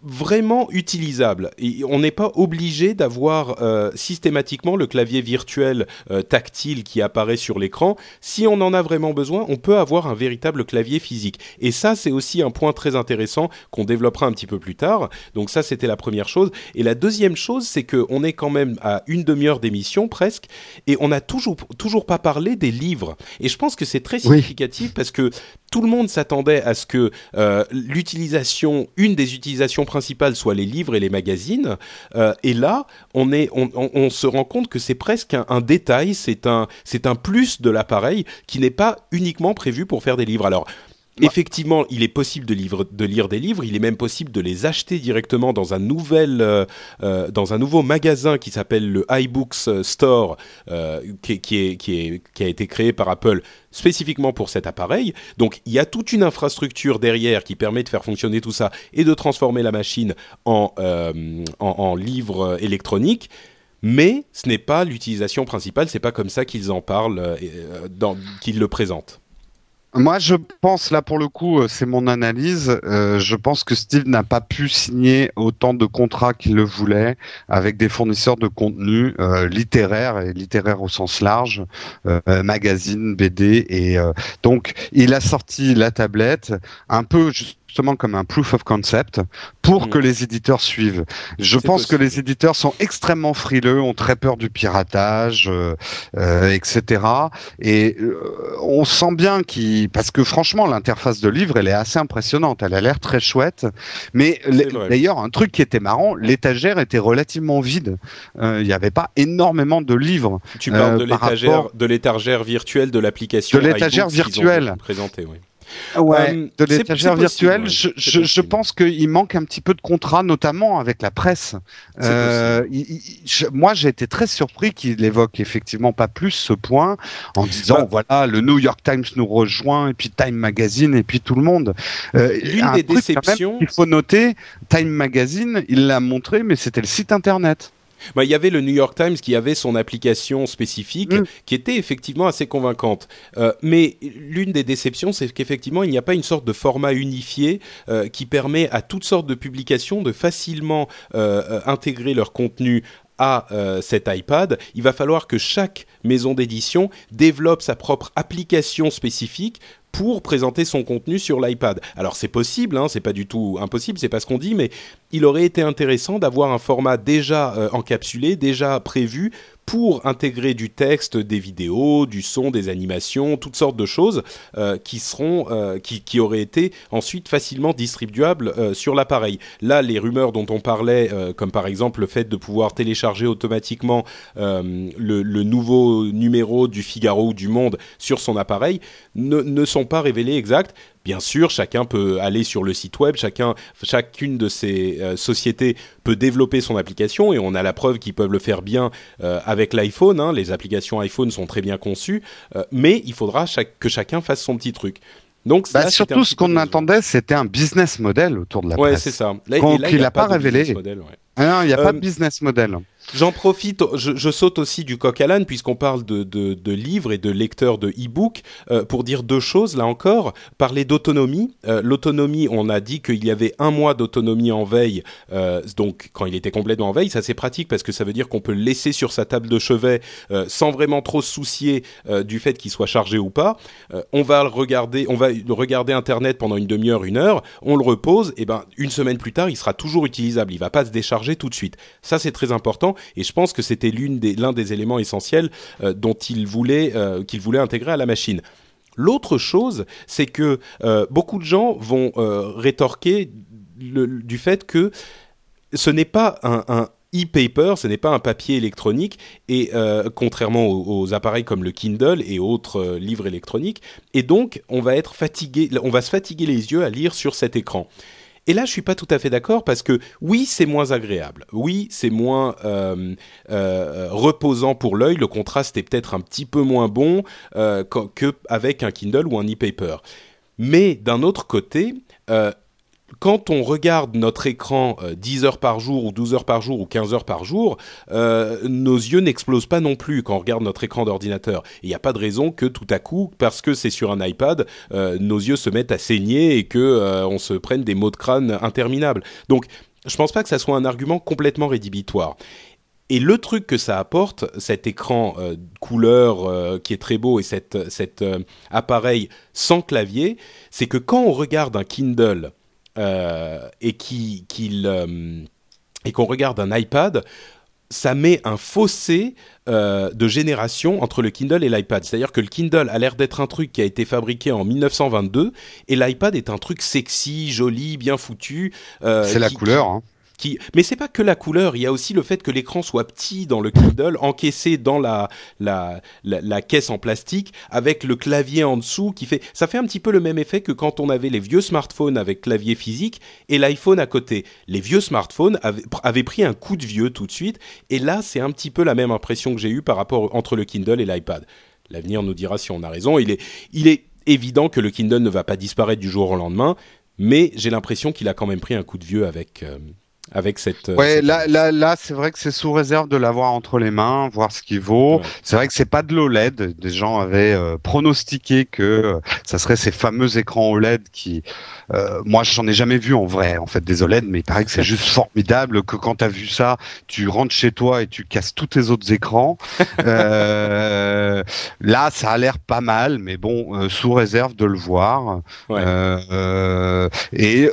vraiment utilisable. Et on n'est pas obligé d'avoir euh, systématiquement le clavier virtuel euh, tactile qui apparaît sur l'écran. Si on en a vraiment besoin, on peut avoir un véritable clavier physique. Et ça, c'est aussi un point très intéressant qu'on développera un petit peu plus tard. Donc ça, c'était la première chose. Et la deuxième chose, c'est qu'on est quand même à une demi-heure d'émission presque, et on n'a toujours toujours pas parlé des livres. Et je pense que c'est très significatif parce que tout le monde s'attendait à ce que euh, l'utilisation, une des utilisations principales soit les livres et les magazines. Euh, et là, on, se rend compte que c'est presque un, un détail, c'est un, c'est un plus de l'appareil qui n'est pas uniquement prévu pour faire des livres. Alors, Effectivement, il est possible de, lire des livres. Il est même possible de les acheter directement dans un nouvel, euh, euh, dans un nouveau magasin qui s'appelle le iBooks Store, euh, qui, est, qui, a été créé par Apple spécifiquement pour cet appareil. Donc, il y a toute une infrastructure derrière qui permet de faire fonctionner tout ça et de transformer la machine en, euh, en, livre électronique mais ce n'est pas l'utilisation principale, c'est pas comme ça qu'ils en parlent, qu'ils le présentent. Moi, je pense, là pour le coup, euh, c'est mon analyse, euh, je pense que Steve n'a pas pu signer autant de contrats qu'il le voulait avec des fournisseurs de contenu euh, littéraire et littéraire au sens large, euh, magazine, BD, et donc il a sorti la tablette un peu justement comme un proof of concept pour mm. que les éditeurs suivent. Je pense que les éditeurs sont extrêmement frileux, ont très peur du piratage, euh, euh, etc. Et euh, on sent bien qu'ils, parce que franchement, l'interface de livre, elle est assez impressionnante. Elle a l'air très chouette. Mais d'ailleurs, un truc qui était marrant, l'étagère était relativement vide. Euh, il n'y avait pas énormément de livres. Tu parles de l'étagère, virtuelle de l'application. De l'étagère virtuelle. Présenté, oui. Ouais, euh, de l'étagère virtuelle, je, je, je, pense qu'il manque un petit peu de contrat, notamment avec la presse. Euh, moi, j'ai été très surpris qu'il évoque effectivement pas plus ce point en disant bah, voilà, le New York Times nous rejoint et puis Time Magazine et puis tout le monde. Euh, L'une des déceptions, il faut noter, Time Magazine, il l'a montré, mais c'était le site internet. Bah, il y avait le New York Times qui avait son application spécifique mm. qui était effectivement assez convaincante. Euh, mais l'une des déceptions, c'est qu'effectivement, il n'y a pas une sorte de format unifié euh, qui permet à toutes sortes de publications de facilement euh, intégrer leur contenu à euh, cet iPad, il va falloir que chaque maison d'édition développe sa propre application spécifique pour présenter son contenu sur l'iPad. Alors c'est possible, hein, c'est pas du tout impossible, c'est pas ce qu'on dit, mais il aurait été intéressant d'avoir un format déjà euh, encapsulé, déjà prévu pour intégrer du texte, des vidéos, du son, des animations, toutes sortes de choses euh, qui seront, euh, qui, qui, auraient été ensuite facilement distribuables sur l'appareil. Là, les rumeurs dont on parlait, comme par exemple le fait de pouvoir télécharger automatiquement le, le, nouveau numéro du Figaro ou du Monde sur son appareil, ne, ne sont pas révélées exactes. Bien sûr, chacun peut aller sur le site web, chacun, chacune de ces euh, sociétés peut développer son application et on a la preuve qu'ils peuvent le faire bien euh, avec l'iPhone. Hein, les applications iPhone sont très bien conçues, euh, mais il faudra chaque, que chacun fasse son petit truc. Donc bah, là, surtout ce qu'on attendait, c'était un business model autour de la ouais, presse. c'est ça. Là, Donc, il n'a pas, pas révélé. Model, ouais. Ah il n'y a pas de business model. J'en profite, je, saute aussi du coq à l'âne puisqu'on parle de, livres et de lecteurs de e-book euh, pour dire deux choses là encore. Parler d'autonomie. Euh, L'autonomie, on a dit qu'il y avait un mois d'autonomie en veille, euh, donc quand il était complètement en veille, ça c'est pratique parce que ça veut dire qu'on peut le laisser sur sa table de chevet sans vraiment trop se soucier du fait qu'il soit chargé ou pas. On va le regarder, on va regarder internet pendant une demi-heure, une heure, on le repose, et ben une semaine plus tard, il sera toujours utilisable. Il va pas se décharger tout de suite. Ça c'est très important et je pense que c'était l'une des l'un des éléments essentiels euh, dont il voulait euh, qu'il voulait intégrer à la machine. L'autre chose, c'est que euh, beaucoup de gens vont rétorquer du fait que ce n'est pas un, e-paper, ce n'est pas un papier électronique, et contrairement aux, appareils comme le Kindle et autres livres électroniques, et donc on va être fatigué, on va se fatiguer les yeux à lire sur cet écran. Et là, je suis pas tout à fait d'accord parce que oui, c'est moins agréable. Oui, c'est moins euh, euh, reposant pour l'œil. Le contraste est peut-être un petit peu moins bon euh, qu'avec un Kindle ou un e-paper. Mais d'un autre côté, quand on regarde notre écran euh, 10 heures par jour ou 12 heures par jour ou 15 heures par jour, euh, nos yeux n'explosent pas non plus quand on regarde notre écran d'ordinateur. Il n'y a pas de raison que tout à coup, parce que c'est sur un iPad, euh, nos yeux se mettent à saigner et que euh, on se prenne des maux de crâne interminables. Donc, je pense pas que ça soit un argument complètement rédhibitoire. Et le truc que ça apporte, cet écran euh, couleur euh, qui est très beau et cet, euh, appareil sans clavier, c'est que quand on regarde un Kindle euh, et qui, qu euh, et qu'on regarde un iPad, ça met un fossé euh, de génération entre le Kindle et l'iPad. C'est-à-dire que le Kindle a l'air d'être un truc qui a été fabriqué en 1922 et l'iPad est un truc sexy, joli, bien foutu. Euh, C'est la couleur. Hein. Qui... Mais c'est pas que la couleur, il y a aussi le fait que l'écran soit petit dans le Kindle, encaissé dans la, la, la, caisse en plastique, avec le clavier en dessous, qui fait, ça fait un petit peu le même effet que quand on avait les vieux smartphones avec clavier physique et l'iPhone à côté. Les vieux smartphones avaient, avaient, pris un coup de vieux tout de suite, et là c'est un petit peu la même impression que j'ai eue par rapport entre le Kindle et l'iPad. L'avenir nous dira si on a raison. Il est, il est évident que le Kindle ne va pas disparaître du jour au lendemain, mais j'ai l'impression qu'il a quand même pris un coup de vieux avec. Euh, avec cette. Ouais, cette... là, là, là, c'est vrai que c'est sous réserve de l'avoir entre les mains, voir ce qu'il vaut. Ouais. C'est vrai que c'est pas de l'OLED. Des gens avaient euh, pronostiqué que euh, ça serait ces fameux écrans OLED qui, euh, moi, j'en ai jamais vu en vrai, en fait, des OLED, mais il paraît que c'est juste formidable que quand tu as vu ça, tu rentres chez toi et tu casses tous tes autres écrans. Euh, là, ça a l'air pas mal, mais bon, euh, sous réserve de le voir. Ouais. et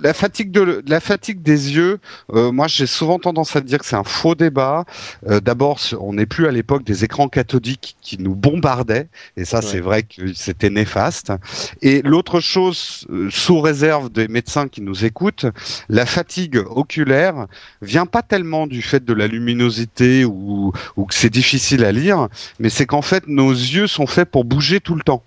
la fatigue de la fatigue des yeux, euh, moi j'ai souvent tendance à dire que c'est un faux débat. Euh, D'abord, on n'est plus à l'époque des écrans cathodiques qui nous bombardaient, et ça ouais. c'est vrai que c'était néfaste. Et l'autre chose, euh, sous réserve des médecins qui nous écoutent, la fatigue oculaire vient pas tellement du fait de la luminosité ou, ou que c'est difficile à lire, mais c'est qu'en fait nos yeux sont faits pour bouger tout le temps.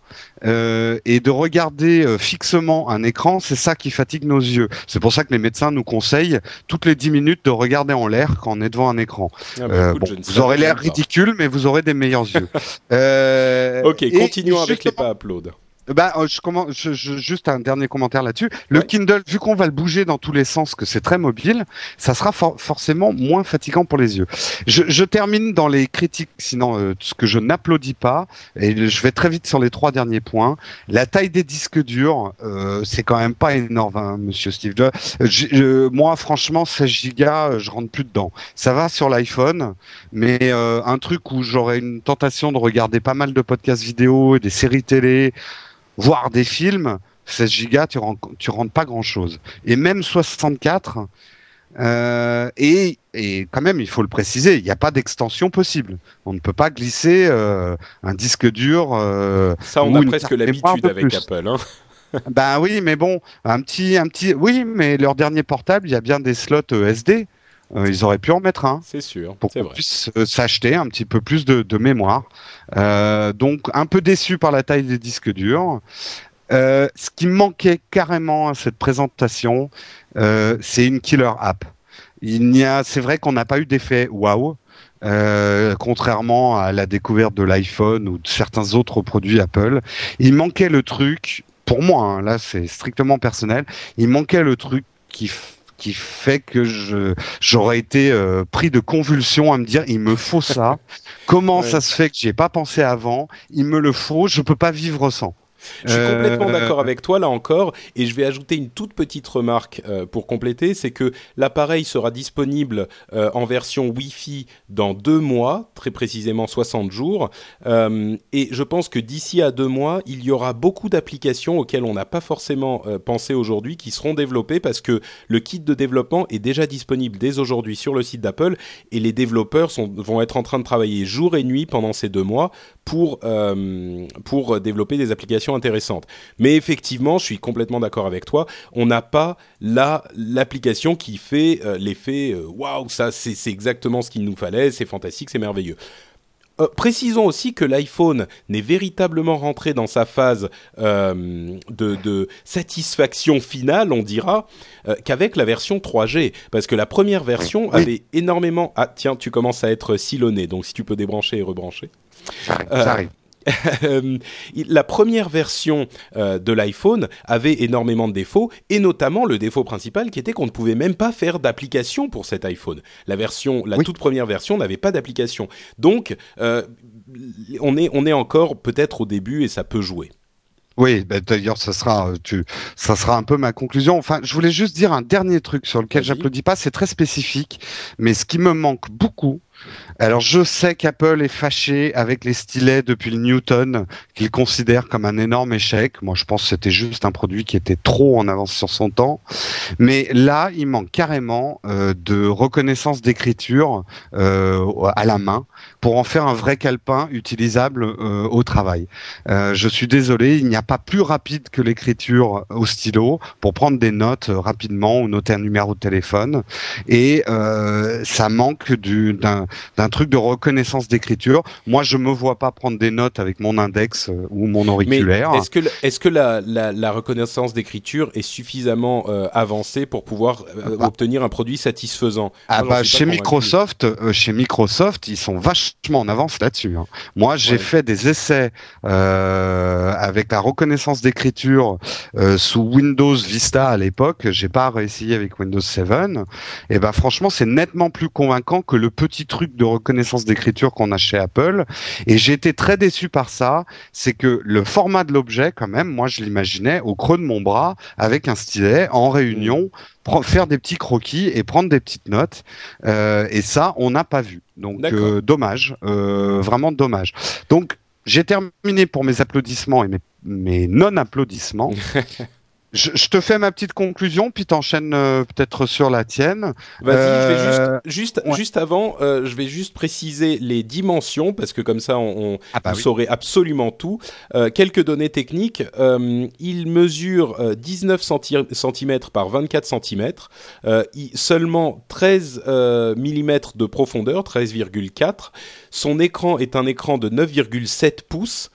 Euh, et de regarder euh, fixement un écran, c'est ça qui fatigue nos yeux. C'est pour ça que les médecins nous conseillent toutes les 10 minutes de regarder en l'air quand on est devant un écran. Ah bah, euh, écoute, bon, vous aurez l'air ridicule, mais vous aurez des meilleurs yeux. ok, continuons avec les pas upload. Bah, je, comment, je, je, juste un dernier commentaire là-dessus. Le ouais. Kindle, vu qu'on va le bouger dans tous les sens, que c'est très mobile, ça sera for forcément moins fatigant pour les yeux. Je, je termine dans les critiques, sinon euh, ce que je n'applaudis pas, et je vais très vite sur les trois derniers points. La taille des disques durs, euh, c'est quand même pas énorme, hein, Monsieur Steve. Je, moi, franchement, 16 gigas, je rentre plus dedans. Ça va sur l'iPhone, mais euh, un truc où j'aurais une tentation de regarder pas mal de podcasts vidéo et des séries télé voir des films, 16 gigas, tu, tu rentres pas grand chose. Et même 64, euh, et, et, quand même, il faut le préciser, il n'y a pas d'extension possible. On ne peut pas glisser euh, un disque dur. Euh, Ça, on a presque l'habitude avec Apple. Hein. ben oui, mais bon, un petit, un petit, oui, mais leur dernier portable, il y a bien des slots SD. Euh, ils auraient pu en mettre un. C'est sûr. Pour qu'on puisse euh, s'acheter un petit peu plus de, de mémoire. Euh, donc un peu déçu par la taille des disques durs. Euh, ce qui manquait carrément à cette présentation, c'est une killer app. Il n'y a, c'est vrai qu'on n'a pas eu d'effet waouh. Euh, contrairement à la découverte de l'iPhone ou de certains autres produits Apple, il manquait le truc. Pour moi, hein, là, c'est strictement personnel. Il manquait le truc qui qui fait que je j'aurais été euh, pris de convulsions à me dire il me faut ça. Comment ouais. ça se fait que j'y ai pas pensé avant? Il me le faut. Je peux pas vivre sans. Je suis complètement euh... d'accord avec toi là encore, et je vais ajouter une toute petite remarque euh, pour compléter, c'est que l'appareil sera disponible euh, en version Wi-Fi dans deux mois, très précisément 60 jours, euh, et je pense que d'ici à deux mois, il y aura beaucoup d'applications auxquelles on n'a pas forcément euh, pensé aujourd'hui qui seront développées parce que le kit de développement est déjà disponible dès aujourd'hui sur le site d'Apple, et les développeurs sont, vont être en train de travailler jour et nuit pendant ces deux mois pour euh, pour développer des applications intéressantes. Mais effectivement, je suis complètement d'accord avec toi. On n'a pas là l'application qui fait euh, l'effet waouh, wow, ça c'est exactement ce qu'il nous fallait, c'est fantastique, c'est merveilleux. Euh, précisons aussi que l'iPhone n'est véritablement rentré dans sa phase euh, de, de, satisfaction finale, on dira, euh, qu'avec la version 3G. Parce que la première version oui. avait énormément... Ah tiens, tu commences à être silonné, donc si tu peux débrancher et rebrancher. J'arrive. la première version euh, de l'iPhone avait énormément de défauts et notamment le défaut principal qui était qu'on ne pouvait même pas faire d'application pour cet iPhone. La version, la oui. toute première version n'avait pas d'application. Donc euh, on est on est encore peut-être au début et ça peut jouer. Oui, bah, d'ailleurs, ça sera, tu, ça sera un peu ma conclusion. Enfin, je voulais juste dire un dernier truc sur lequel j'applaudis pas. C'est très spécifique, mais ce qui me manque beaucoup, alors je sais qu'Apple est fâché avec les stylets depuis le Newton, qu'il considère comme un énorme échec. Moi je pense que c'était juste un produit qui était trop en avance sur son temps. Mais là, il manque carrément euh, de reconnaissance d'écriture euh, à la main pour en faire un vrai calepin utilisable euh, au travail. je suis désolé, il n'y a pas plus rapide que l'écriture au stylo pour prendre des notes rapidement ou noter un numéro de téléphone. Et ça manque d'un d'un truc de reconnaissance d'écriture. Moi, je me vois pas prendre des notes avec mon index euh, ou mon auriculaire. Est-ce que, est-ce que la, la, la reconnaissance d'écriture est suffisamment euh, avancée pour pouvoir euh, bah. obtenir un produit satisfaisant? Ah bah, chez Microsoft, chez Microsoft, ils sont vachement en avance là-dessus. Hein. Moi, j'ai ouais. fait des essais avec la reconnaissance d'écriture sous Windows Vista à l'époque. J'ai pas réussi avec Windows 7. Et ben, franchement, c'est nettement plus convaincant que le petit truc de reconnaissance d'écriture qu'on a chez Apple. Et j'ai été très déçu par ça. C'est que le format de l'objet, quand même, moi, je l'imaginais au creux de mon bras avec un stylet en réunion, faire des petits croquis et prendre des petites notes. Euh, et ça, on n'a pas vu. Donc, euh, dommage, euh, vraiment dommage. Donc, j'ai terminé pour mes applaudissements et mes, mes non-applaudissements. Je, je, te fais ma petite conclusion, puis t'enchaînes euh, peut-être sur la tienne. Vas-y, euh... je vais juste, juste, ouais. juste avant, euh, je vais juste préciser les dimensions parce que comme ça, on, on ah bah oui. saurait absolument tout. Euh, quelques données techniques. Euh, il mesure 19 cm par 24 cm, seulement 13 mm de profondeur, 13,4. Son écran est un écran de 9,7 pouces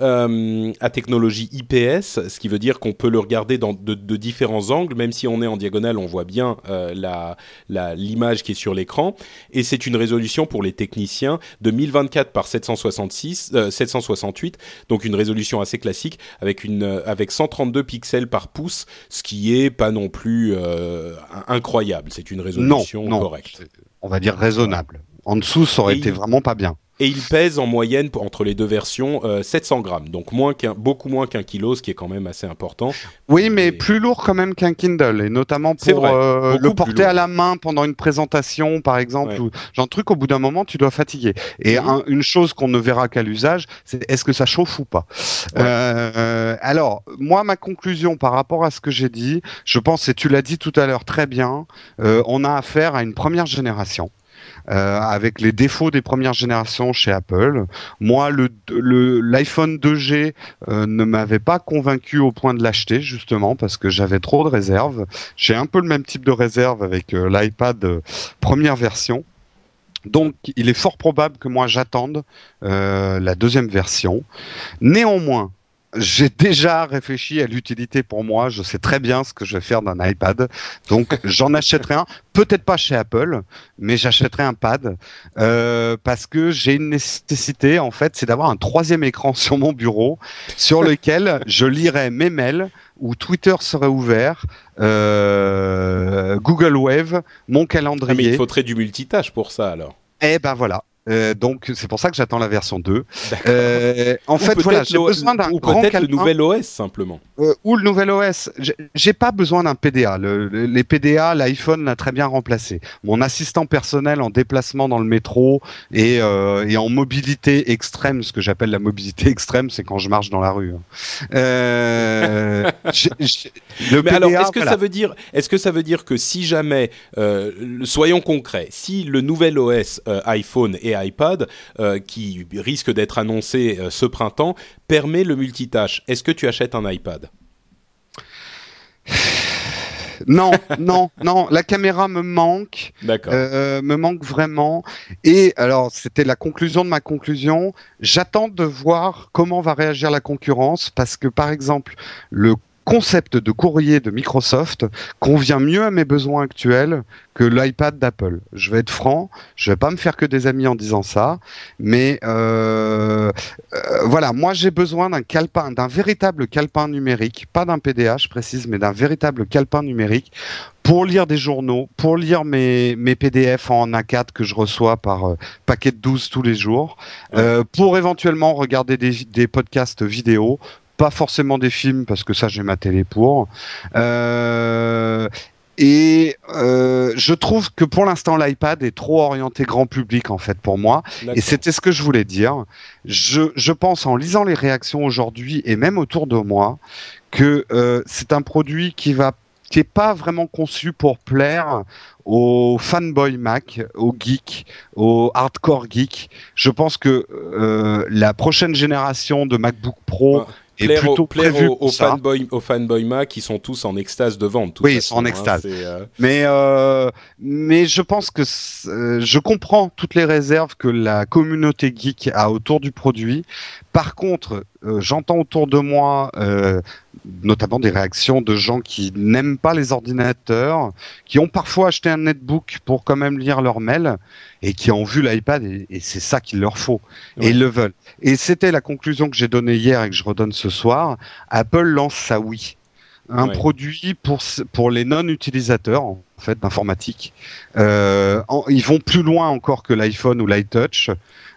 euh, à technologie IPS, ce qui veut dire qu'on peut le regarder dans de, de, différents angles, même si on est en diagonale, on voit bien euh, la, la, l'image qui est sur l'écran. Et c'est une résolution pour les techniciens de 1024 par 766, euh, 768, donc une résolution assez classique avec une avec 132 pixels par pouce, ce qui est pas non plus euh, incroyable. C'est une résolution non, non, correcte. On va dire raisonnable. En dessous, ça aurait Et été vraiment pas bien Et il pèse en moyenne entre les deux versions 700 grammes, donc moins beaucoup moins qu'un kilo, ce qui est quand même assez important. Oui, mais plus lourd quand même qu'un Kindle, et notamment pour le porter à la main pendant une présentation, par exemple. Ou, genre truc, au bout d'un moment, tu dois fatiguer. Et une chose qu'on ne verra qu'à l'usage, c'est est-ce que ça chauffe ou pas? alors, moi, ma conclusion par rapport à ce que j'ai dit, je pense, et tu l'as dit tout à l'heure très bien, on a affaire à une première génération. Euh, avec les défauts des premières générations chez Apple. Moi, le, l'iPhone 2G euh, ne m'avait pas convaincu au point de l'acheter justement parce que j'avais trop de réserves. J'ai un peu le même type de réserve avec euh, l'iPad première version. Donc, il est fort probable que moi j'attende la deuxième version. Néanmoins, j'ai déjà réfléchi à l'utilité pour moi. Je sais très bien ce que je vais faire d'un iPad. Donc, j'en achèterai un. Peut-être pas chez Apple, mais j'achèterai un pad euh, parce que j'ai une nécessité, en fait, c'est d'avoir un troisième écran sur mon bureau sur lequel je lirai mes mails, où Twitter serait ouvert, euh, Google Wave, mon calendrier. Ah, mais il faudrait du multitâche pour ça alors. Eh ben voilà, euh, donc c'est pour ça que j'attends la version 2. Euh, en fait, voilà, j'ai besoin d'un grand peut-être le nouvel OS simplement. Euh, ou le nouvel OS. J'ai pas besoin d'un PDA. Le, les PDA, l'iPhone l'a très bien remplacé. Mon assistant personnel en déplacement dans le métro et, et en mobilité extrême, ce que j'appelle la mobilité extrême, c'est quand je marche dans la rue. Hein. Le Mais alors, est-ce que ça veut dire, est-ce que ça veut dire que si jamais, soyons concrets, si le nouvel OS iPhone et iPad, euh, qui risque d'être annoncé euh, ce printemps, permet le multitâche. Est-ce que tu achètes un iPad? Non, non, non. La caméra me manque. D'accord. Euh, me manque vraiment. Et alors, c'était la conclusion de ma conclusion. J'attends de voir comment va réagir la concurrence parce que, par exemple, le concept de courrier de Microsoft convient mieux à mes besoins actuels que l'iPad d'Apple. Je vais être franc, je vais pas me faire que des amis en disant ça, mais euh, euh, voilà, moi j'ai besoin d'un calepin, d'un véritable calepin numérique, pas d'un PDA, je précise, mais d'un véritable calepin numérique pour lire des journaux, pour lire mes, mes PDF en A4 que je reçois par euh, paquet de 12 tous les jours, pour éventuellement regarder des, des podcasts vidéo, pas forcément des films parce que ça j'ai ma télé pour. Euh, et euh, je trouve que pour l'instant l'iPad est trop orienté grand public en fait pour moi. Et c'était ce que je voulais dire. Je, je pense en lisant les réactions aujourd'hui et même autour de moi que euh, c'est un produit qui va qui est pas vraiment conçu pour plaire aux fanboy Mac, aux geeks, aux hardcore geeks. Je pense que euh, la prochaine génération de MacBook Pro et plutôt aux, aux, fanboy, aux fanboy qui sont tous en extase de vente. Oui, façon, en hein, extase. euh... Mais euh, mais je pense que euh, je comprends toutes les réserves que la communauté geek a autour du produit. Par contre, euh, j'entends autour de moi euh, notamment des réactions de gens qui n'aiment pas les ordinateurs, qui ont parfois acheté un netbook pour quand même lire leur mail et qui ont vu l'iPad et, et c'est ça qu'il leur faut et ils le veulent. Et c'était la conclusion que j'ai donnée hier et que je redonne ce soir. Apple lance sa Wii, un produit pour pour les non utilisateurs en fait d'informatique. Euh, ils vont plus loin encore que l'iPhone ou l'iTouch.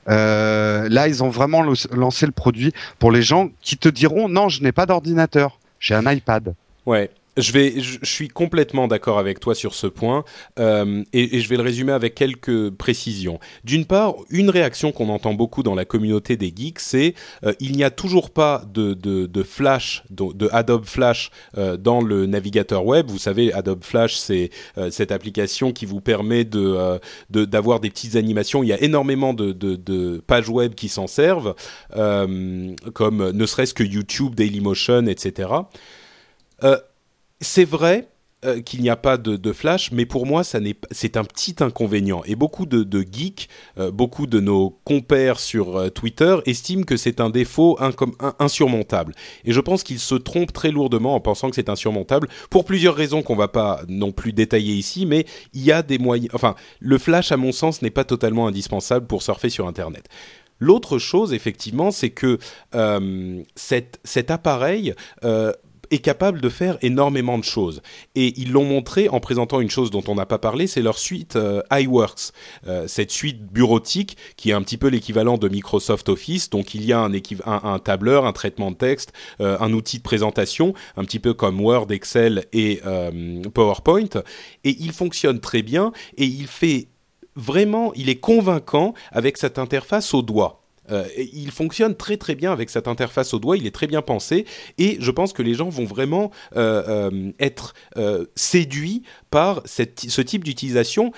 Euh, là, ils ont vraiment lancé le produit pour les gens qui te diront non, je n'ai pas d'ordinateur, j'ai un iPad. Ouais. Je, suis complètement d'accord avec toi sur ce point euh, et, je vais le résumer avec quelques précisions. D'une part, une réaction qu'on entend beaucoup dans la communauté des geeks, c'est euh, il n'y a toujours pas de, Flash, de, Adobe Flash euh, dans le navigateur web. Vous savez, Adobe Flash, c'est euh, cette application qui vous permet de d'avoir des petites animations. Il y a énormément de, pages web qui s'en servent, comme ne serait-ce que YouTube, Dailymotion, etc. c'est vrai euh, qu'il n'y a pas de, flash, mais pour moi, c'est un petit inconvénient. Et beaucoup de, geeks, euh, beaucoup de nos compères sur euh, Twitter estiment que c'est un défaut insurmontable. Et je pense qu'ils se trompent très lourdement en pensant que c'est insurmontable, pour plusieurs raisons qu'on va pas non plus détailler ici, mais il y a des moyens... Enfin, le flash, à mon sens, n'est pas totalement indispensable pour surfer sur Internet. L'autre chose, effectivement, c'est que cet, cet appareil est capable de faire énormément de choses. Et ils l'ont montré en présentant une chose dont on n'a pas parlé, c'est leur suite euh, iWorks, euh, cette suite bureautique qui est un petit peu l'équivalent de Microsoft Office. Donc il y a un, un, tableur, un traitement de texte, euh, un outil de présentation, un petit peu comme Word, Excel et PowerPoint. Et il fonctionne très bien et il fait vraiment, il est convaincant avec cette interface au doigt. Euh, il fonctionne très très bien avec cette interface au doigt, il est très bien pensé et je pense que les gens vont vraiment euh, euh, être séduits par ce type d'utilisation.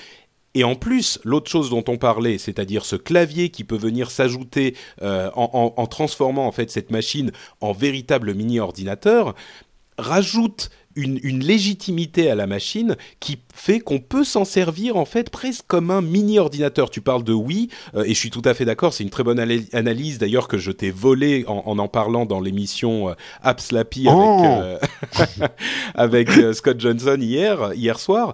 Et en plus, l'autre chose dont on parlait, c'est-à-dire ce clavier qui peut venir s'ajouter en, en, transformant en fait cette machine en véritable mini ordinateur, rajoute une, légitimité à la machine qui fait qu'on peut s'en servir en fait presque comme un mini ordinateur. Tu parles de oui, euh, et je suis tout à fait d'accord, c'est une très bonne analyse d'ailleurs que je t'ai volé en, en, parlant dans l'émission euh, App Slappy avec, oh. euh, Scott Johnson hier, hier soir.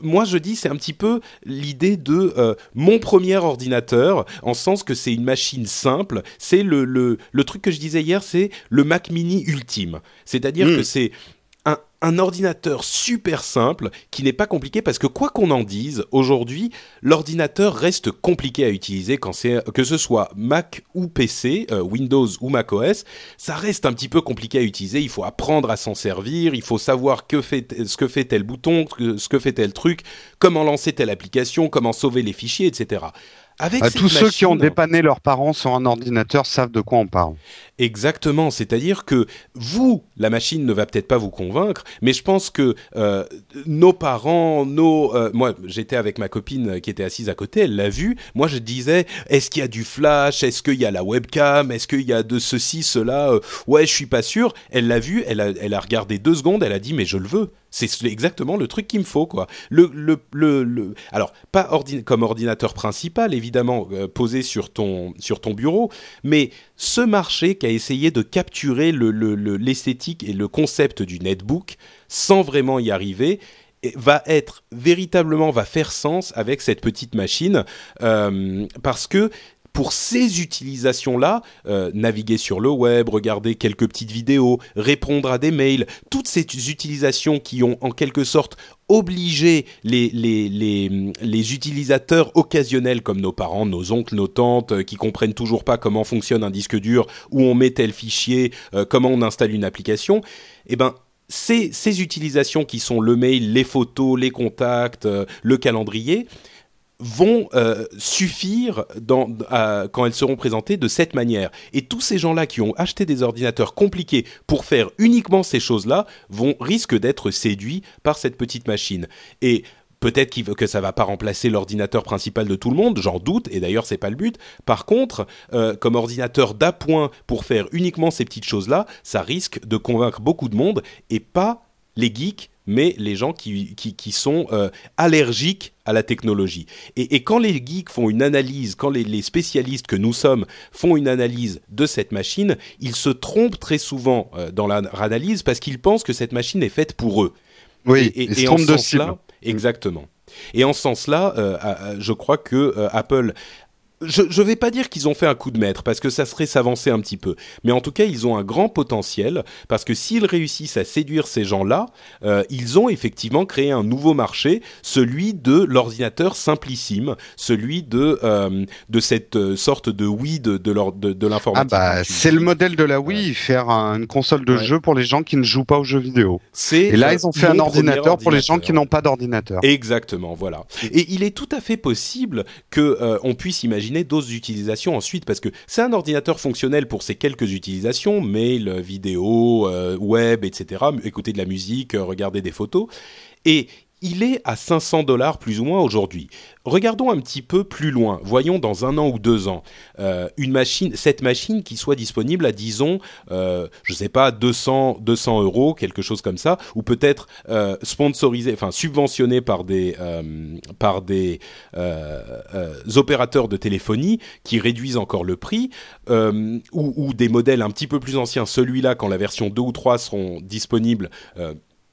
moi je dis c'est un petit peu l'idée de mon premier ordinateur, en sens que c'est une machine simple, c'est le, le, le, truc que je disais hier, c'est le Mac mini ultime. C'est-à-dire hmm. que c'est un ordinateur super simple qui n'est pas compliqué parce que quoi qu'on en dise, aujourd'hui, l'ordinateur reste compliqué à utiliser que ce soit Mac ou PC, euh, Windows ou Mac OS, ça reste un petit peu compliqué à utiliser. Il faut apprendre à s'en servir, il faut savoir que fait, ce que fait tel bouton, ce que fait tel truc, comment lancer telle application, comment sauver les fichiers, etc. Avec bah, tous ceux qui ont dépanné leurs parents sur un ordinateur savent de quoi on parle. Exactement, c'est-à-dire que vous, la machine ne va peut-être pas vous convaincre, mais je pense que euh, nos parents, nos, euh, moi, j'étais avec ma copine qui était assise à côté, elle l'a vu. Moi, je disais, est-ce qu'il y a du flash, est-ce qu'il y a la webcam, est-ce qu'il y a de ceci, cela? Euh, ouais, je suis pas sûr. Elle l'a vu, elle a, elle a regardé deux secondes, elle a dit, mais je le veux. C'est exactement le truc qu'il me faut, quoi. Alors pas comme ordinateur principal, évidemment, posé sur ton sur ton bureau, mais ce marché qui a essayé de capturer l'esthétique et le concept du netbook sans vraiment y arriver va être véritablement va faire sens avec cette petite machine euh, parce que pour ces utilisations-là, euh, naviguer sur le web, regarder quelques petites vidéos, répondre à des mails, toutes ces utilisations qui ont en quelque sorte obligé les, les, les, les utilisateurs occasionnels comme nos parents, nos oncles, nos tantes, euh, qui comprennent toujours pas comment fonctionne un disque dur, où on met tel fichier, euh, comment on installe une application, eh ben ces, ces utilisations qui sont le mail, les photos, les contacts, le calendrier, vont euh, suffire quand elles seront présentées de cette manière. Et tous ces gens-là qui ont acheté des ordinateurs compliqués pour faire uniquement ces choses-là vont risquent d'être séduits par cette petite machine. Et peut-être qu que ça va pas remplacer l'ordinateur principal de tout le monde, j'en doute, et d'ailleurs c'est pas le but. Par contre, euh, comme ordinateur d'appoint pour faire uniquement ces petites choses-là, ça risque de convaincre beaucoup de monde et pas les geeks mais les gens qui, qui, sont euh, allergiques à la technologie. Et, quand les geeks font une analyse, quand les, spécialistes que nous sommes font une analyse de cette machine, ils se trompent très souvent euh, dans l'analyse parce qu'ils pensent que cette machine est faite pour eux. Oui, et, ils se trompent de cible. Exactement. Et en ce sens-là, euh, je crois que Apple je ne vais pas dire qu'ils ont fait un coup de maître parce que ça serait s'avancer un petit peu, mais en tout cas ils ont un grand potentiel parce que s'ils réussissent à séduire ces gens-là, euh, ils ont effectivement créé un nouveau marché, celui de l'ordinateur simplissime, celui de euh, de cette euh, sorte de Wii de de, de l'informatique. Ah bah c'est le modèle de la Wii, faire une console de jeu pour les gens qui ne jouent pas aux jeux vidéo. Et là ils ont fait un ordinateur, pour les gens qui n'ont pas d'ordinateur. Exactement, voilà. Et il est tout à fait possible que on puisse imaginer d'autres utilisations ensuite parce que c'est un ordinateur fonctionnel pour ces quelques utilisations, mail, vidéo, euh, web, etc. Écouter de la musique, euh, regarder des photos. Et il est à 500 dollars plus ou moins aujourd'hui. Regardons un petit peu plus loin. Voyons dans un an ou deux ans euh, une machine, cette machine qui soit disponible à disons, euh, je sais pas 200 200 euros, quelque chose comme ça, ou peut-être euh, enfin subventionnée par des par des opérateurs de téléphonie qui réduisent encore le prix, ou, ou, des modèles un petit peu plus anciens. Celui-là, quand la version 2 ou 3 seront disponibles,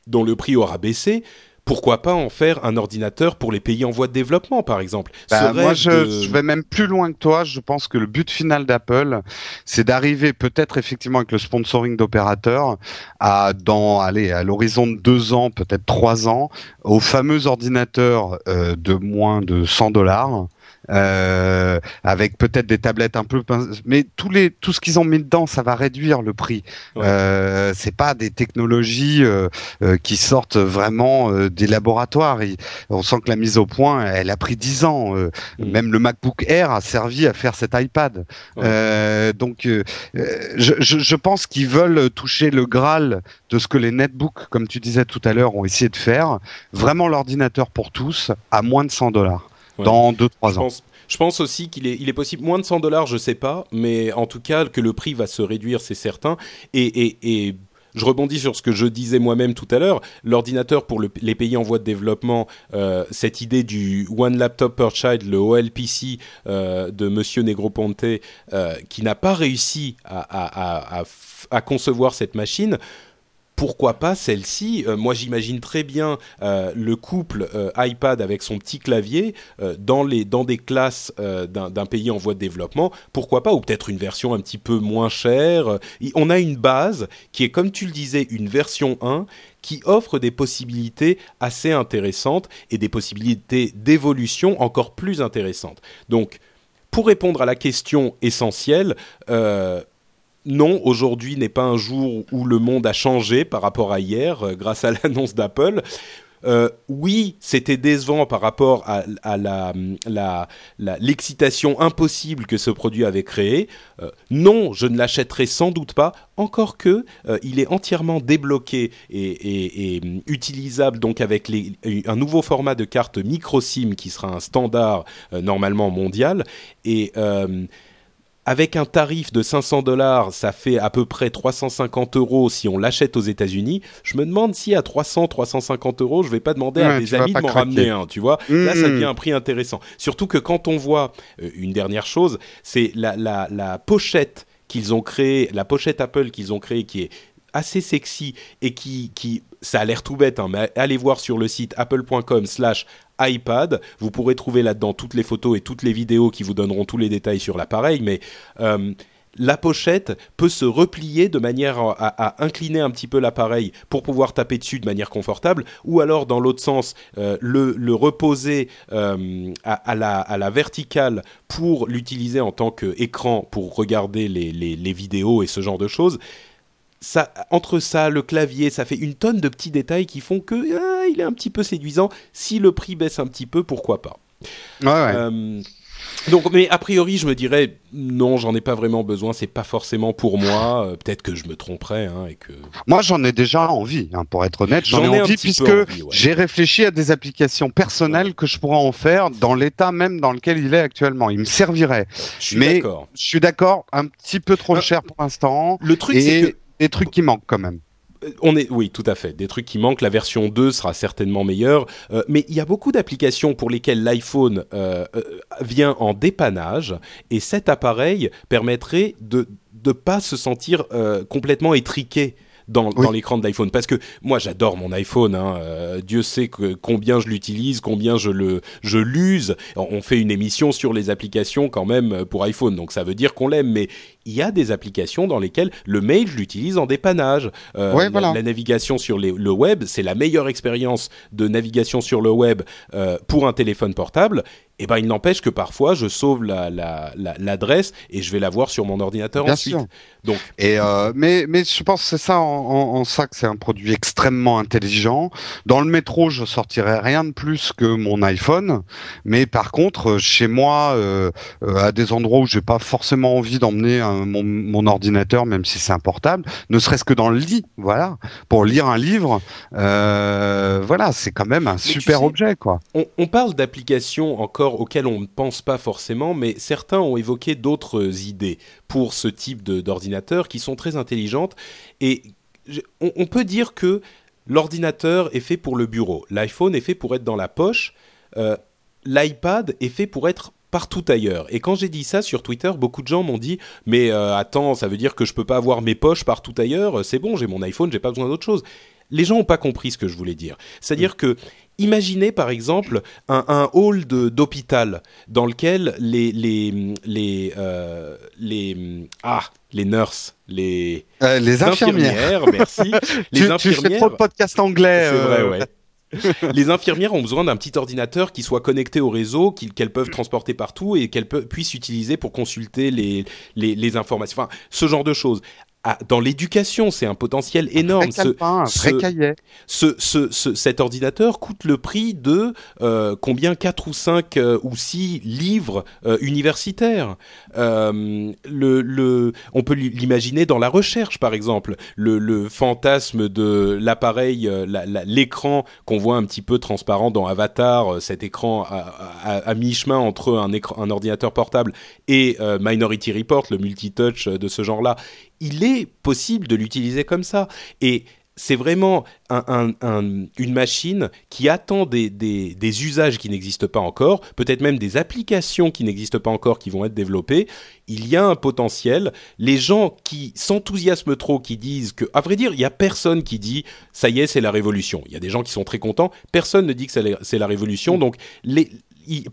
dont le prix aura baissé pourquoi pas en faire un ordinateur pour les pays en voie de développement, par exemple bah, Moi, je, vais même plus loin que toi. Je pense que le but final d'Apple, c'est d'arriver peut-être effectivement avec le sponsoring d'opérateurs à dans allez à l'horizon de deux ans, peut-être trois ans, au fameux ordinateur euh, de moins de 100 dollars euh, avec peut-être des tablettes un peu, mais tous les tout ce qu'ils ont mis dedans, ça va réduire le prix. Euh, c'est pas des technologies euh, euh, qui sortent vraiment euh, des laboratoires. on sent que la mise au point, elle a pris dix ans. Mm. Même le MacBook Air a servi à faire cet iPad. donc, je, je, je, pense qu'ils veulent toucher le graal de ce que les netbooks, comme tu disais tout à l'heure, ont essayé de faire. Vraiment l'ordinateur pour tous à moins de 100 dollars dans 2-3 ans. je pense aussi qu'il est, il est possible, moins de 100 dollars, je sais pas, mais en tout cas que le prix va se réduire, c'est certain. Et, et, et je rebondis sur ce que je disais moi-même tout à l'heure. L'ordinateur pour le, les pays en voie de développement, euh, cette idée du One Laptop per Child, le OLPC euh, de Monsieur Negroponte, euh, qui n'a pas réussi à, à, à, à, concevoir cette machine, pourquoi pas celle-ci? Euh, Moi, j'imagine très bien euh, le couple euh, iPad avec son petit clavier dans les dans des classes d'un pays en voie de développement. Pourquoi pas? Ou peut-être une version un petit peu moins chère. On a une base qui est, comme tu le disais, une version 1 qui offre des possibilités assez intéressantes et des possibilités d'évolution encore plus intéressantes. Donc, pour répondre à la question essentielle, non, aujourd'hui n'est pas un jour où le monde a changé par rapport à hier euh, grâce à l'annonce d'Apple. Euh, oui, c'était décevant par rapport à, l'excitation impossible que ce produit avait créé. Euh, non, je ne l'achèterai sans doute pas, encore que il est entièrement débloqué et, utilisable donc avec un nouveau format de carte micro SIM qui sera un standard normalement mondial et avec un tarif de 500 dollars, ça fait à peu près 350 euros si on l'achète aux États-Unis. Je me demande si à 300, 350 euros, je vais pas demander à des amis de m'en ramener un, tu vois. Là, ça devient un prix intéressant. Surtout que quand on voit euh, une dernière chose, c'est la, la, la pochette qu'ils ont créée, la pochette Apple qu'ils ont créée, qui est assez sexy et qui, qui ça a l'air tout bête, hein, mais allez voir sur le site apple.com/slash iPad. Vous pourrez trouver là-dedans toutes les photos et toutes les vidéos qui vous donneront tous les détails sur l'appareil, mais euh, la pochette peut se replier de manière à, incliner un petit peu l'appareil pour pouvoir taper dessus de manière confortable, ou alors dans l'autre sens, euh, le, reposer euh, à, la, verticale pour l'utiliser en tant qu'écran pour regarder les, vidéos et ce genre de choses ça, entre ça, le clavier, ça fait une tonne de petits détails qui font que ah, il est un petit peu séduisant. Si le prix baisse un petit peu, pourquoi pas? Ouais, ouais. Euh, donc, mais a priori, je me dirais non, j'en ai pas vraiment besoin. C'est pas forcément pour moi. Euh, peut-être que je me tromperais hein, et que. Moi, j'en ai déjà envie, hein, pour être honnête. J'en ai, envie puisque j'ai réfléchi à des applications personnelles que je pourrais en faire dans l'état même dans lequel il est actuellement. Il me servirait. Je suis mais je suis d'accord, un petit peu trop euh, cher pour l'instant. Le truc, c'est que des trucs qui manquent quand même. Euh, on est, oui, tout à fait. Des trucs qui manquent. La version 2 sera certainement meilleure. Euh, mais il y a beaucoup d'applications pour lesquelles l'iPhone euh, vient en dépannage. Et cet appareil permettrait de ne pas se sentir complètement étriqué dans, dans l'écran de l'iPhone. Parce que moi, j'adore mon iPhone. Hein. Euh, Dieu sait que, combien je l'utilise, combien je le je l'use. On fait une émission sur les applications quand même pour iPhone, donc ça veut dire qu'on l'aime. Mais il y a des applications dans lesquelles le mail, je l'utilise en dépannage. Euh, la, navigation sur les, le web, c'est la meilleure expérience de navigation sur le web euh, pour un téléphone portable. Et eh ben, il n'empêche que parfois, je sauve l'adresse la, la, et je vais la voir sur mon ordinateur Bien ensuite. Sûr. Donc. Et euh, mais mais je pense que c'est ça en, en, ça que c'est un produit extrêmement intelligent. Dans le métro, je sortirais rien de plus que mon iPhone, mais par contre, chez moi, euh, euh à des endroits où j'ai pas forcément envie d'emmener mon, mon, ordinateur, même si c'est un portable, ne serait-ce que dans le lit, voilà, pour lire un livre, euh, voilà, c'est quand même un super objet, quoi. On, on parle d'applications encore auxquels on ne pense pas forcément, mais certains ont évoqué d'autres idées pour ce type d'ordinateur qui sont très intelligentes. Et on, peut dire que l'ordinateur est fait pour le bureau, l'iPhone est fait pour être dans la poche, euh, l'iPad est fait pour être partout ailleurs. Et quand j'ai dit ça sur Twitter, beaucoup de gens m'ont dit mais euh, attends, ça veut dire que je peux pas avoir mes poches partout ailleurs, c'est bon, j'ai mon iPhone, j'ai pas besoin d'autre chose. les gens n'ont pas compris ce que je voulais dire. C'est-à-dire que Imaginez par exemple un, un hall d'hôpital dans lequel les les les euh, les ah les nurses les euh, les infirmières, merci les tu, infirmières tu fais trop de podcast anglais c'est vrai euh. ouais les infirmières ont besoin d'un petit ordinateur qui soit connecté au réseau, qu'elles peuvent transporter partout et qu'elles puissent utiliser pour consulter les, les, les informations. Enfin, ce genre de choses. Ah, dans l'éducation, c'est un potentiel énorme. Un vrai calepin, un vrai cahier. Ce, ce, ce, cet ordinateur coûte le prix de euh, combien 4 ou 5 euh, ou 6 livres euh, universitaires. Le, le, on peut l'imaginer dans la recherche, par exemple. Le, le fantasme de l'appareil, l'écran qu'on voit un petit peu transparent dans Avatar, cet écran à, à, à mi-chemin entre un, écran, un ordinateur portable et Minority Report, le multitouch de ce genre-là il est possible de l'utiliser comme ça. Et c'est vraiment un, un, un, une machine qui attend des, des, des usages qui n'existent pas encore, peut-être même des applications qui n'existent pas encore qui vont être développées. Il y a un potentiel. Les gens qui s'enthousiasment trop, qui disent que, à vrai dire, il y a personne qui dit ça y est, c'est la révolution. Il y a des gens qui sont très contents. Personne ne dit que c'est la révolution. Donc, les,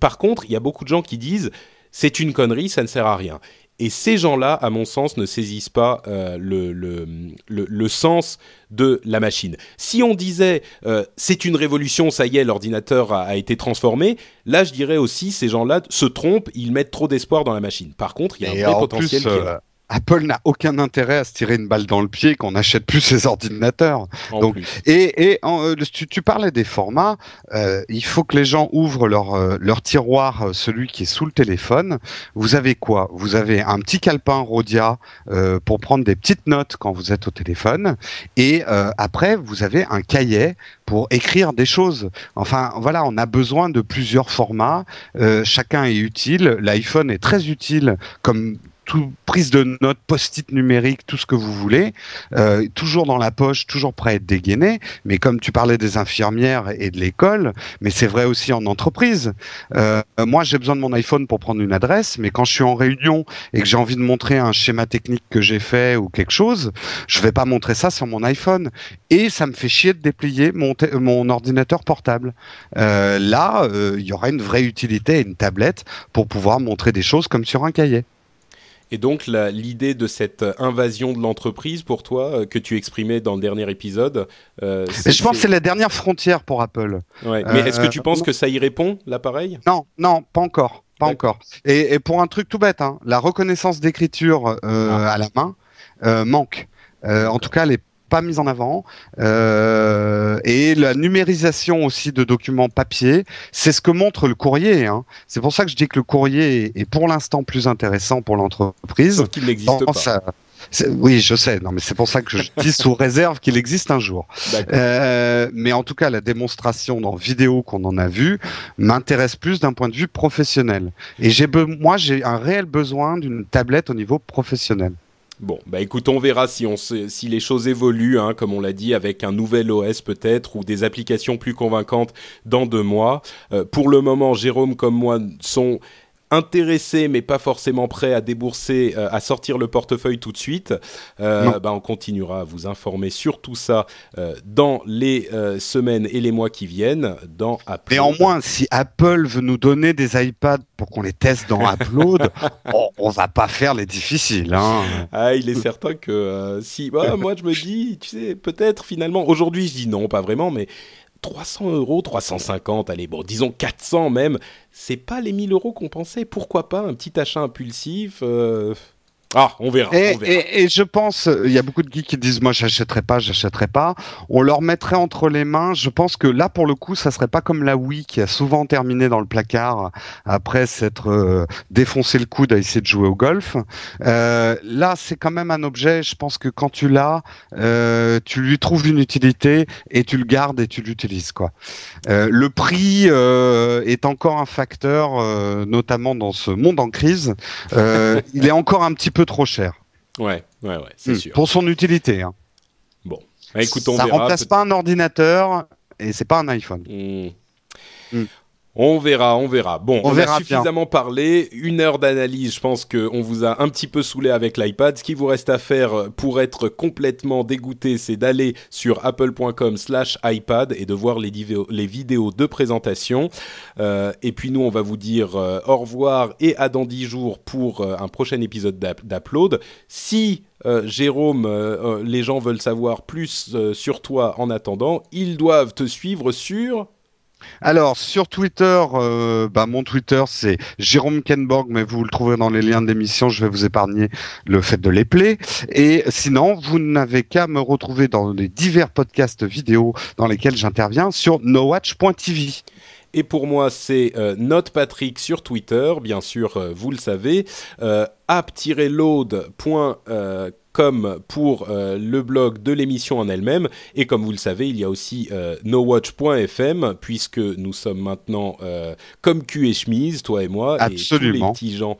par contre, il y a beaucoup de gens qui disent c'est une connerie, ça ne sert à rien. Et ces gens-là, à mon sens, ne saisissent pas euh, le, le, le, le, sens de la machine. Si on disait euh, c'est une révolution, ça y est, l'ordinateur a, a, été transformé, là je dirais aussi ces gens-là se trompent, ils mettent trop d'espoir dans la machine. Par contre, il y a un vrai potentiel plus, qui est là. Apple n'a aucun intérêt à se tirer une balle dans le pied qu'on n'achète plus ses ordinateurs. En Donc, plus. et, et en, euh, tu, tu, parlais des formats. Euh, il faut que les gens ouvrent leur, euh, leur tiroir, celui qui est sous le téléphone. Vous avez quoi? Vous avez un petit calepin Rhodia euh, pour prendre des petites notes quand vous êtes au téléphone. Et euh, après, vous avez un cahier pour écrire des choses. Enfin, voilà, on a besoin de plusieurs formats. Chacun est utile. L'iPhone est très utile comme tout, prise de notes, post-it numérique, tout ce que vous voulez, euh, toujours dans la poche, toujours prêt à être dégainé. Mais comme tu parlais des infirmières et de l'école, mais c'est vrai aussi en entreprise. Euh, moi, j'ai besoin de mon iPhone pour prendre une adresse, mais quand je suis en réunion et que j'ai envie de montrer un schéma technique que j'ai fait ou quelque chose, je vais pas montrer ça sur mon iPhone. Et ça me fait chier de déplier mon, mon ordinateur portable. Euh, là, il y aura une vraie utilité une tablette pour pouvoir montrer des choses comme sur un cahier. Et donc l'idée de cette invasion de l'entreprise pour toi euh, que tu exprimais dans le dernier épisode. Euh, je pense que c'est la dernière frontière pour Apple. Ouais. Mais euh, est-ce que tu penses que ça y répond l'appareil? Non, non, pas encore, pas encore. Et, et, pour un truc tout bête, hein, la reconnaissance d'écriture ah. à la main manque. en tout cas, est pas mise en avant euh, et la numérisation aussi de documents papier c'est ce que montre le courrier hein. c'est pour ça que je dis que le courrier est, pour l'instant plus intéressant pour l'entreprise sauf qu'il n'existe pas ça, oui, je sais. Non, mais c'est pour ça que je dis sous réserve qu'il existe un jour. Euh, mais en tout cas, la démonstration dans vidéo qu'on en a vu m'intéresse plus d'un point de vue professionnel. Et j'ai, moi, j'ai un réel besoin d'une tablette au niveau professionnel. Bon, bah écoute, on verra si, on se, si les choses évoluent, hein, comme on l'a dit, avec un nouvel OS peut-être, ou des applications plus convaincantes dans deux mois. Euh, pour le moment, Jérôme comme moi sont intéressés mais pas forcément prêts à débourser, euh, à sortir le portefeuille tout de suite, euh, bah, on continuera à vous informer sur tout ça euh, dans les euh, semaines et les mois qui viennent dans. Néanmoins, si Apple veut nous donner des iPads pour qu'on les teste dans Upload, on, on, va pas faire les difficiles. Hein. Ah, il est certain que si, bah, moi je me dis, tu sais, peut-être finalement, aujourd'hui je dis non, pas vraiment, mais 300 euros, 350, allez, bon, disons 400 même, c'est pas les 1000 euros qu'on pensait. Pourquoi pas un petit achat impulsif euh... Ah, on verra. Et, on verra. et, et je pense, il y a beaucoup de geeks qui disent moi j'achèterai pas, j'achèterai pas. On leur mettrait entre les mains. Je pense que là pour le coup, ça serait pas comme la Wii qui a souvent terminé dans le placard après s'être euh, défoncé le coude à essayer de jouer au golf. Euh, là, c'est quand même un objet. Je pense que quand tu l'as, euh, tu lui trouves une utilité et tu le gardes et tu l'utilises quoi. Le prix est encore un facteur, notamment dans ce monde en crise. il est encore un petit peu trop cher. Ouais, ouais, ouais, c'est mmh, sûr. Pour son utilité. Hein. Bon, bah, écoute, on ça verra. remplace pas un ordinateur et c'est pas un iPhone. Mmh. Mmh. On verra, on verra. Bon, on, a suffisamment parlé, une heure d'analyse. Je pense qu'on vous a un petit peu saoulé avec l'iPad. Ce qui vous reste à faire pour être complètement dégoûté, c'est d'aller sur apple.com/iPad et de voir les, les, vidéos de présentation. Euh, et puis nous, on va vous dire euh, au revoir et à dans dix jours pour euh, un prochain épisode d'Upload. Si Jérôme, les gens veulent savoir plus sur toi en attendant, ils doivent te suivre sur alors sur Twitter, euh, bah, mon Twitter c'est Jérôme Kenborg, mais vous le trouverez dans les liens d'émission. Je vais vous épargner le fait de les player. Et sinon, vous n'avez qu'à me retrouver dans les divers podcasts vidéo dans lesquels j'interviens sur nowatch.tv. Et pour moi, c'est euh, NotePatrick sur Twitter, bien sûr, euh, vous le savez. Euh, app-load.com comme pour euh, le blog de l'émission en elle-même. Et comme vous le savez, il y a aussi euh, nowatch.fm, puisque nous sommes maintenant euh, comme cul et chemise, toi et moi, et tous les petits gens,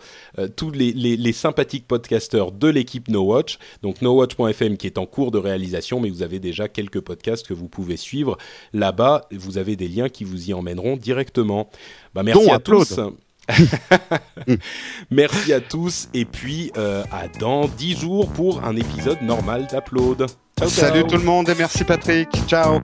tous les, les, les, sympathiques podcasteurs de l'équipe NoWatch. Donc nowatch.fm qui est en cours de réalisation, mais vous avez déjà quelques podcasts que vous pouvez suivre là-bas. Vous avez des liens qui vous y emmèneront directement. Bah, merci à tous. Merci à tous et puis euh, à dans 10 jours pour un épisode normal d'Upload. Salut tout le monde et merci Patrick. Ciao.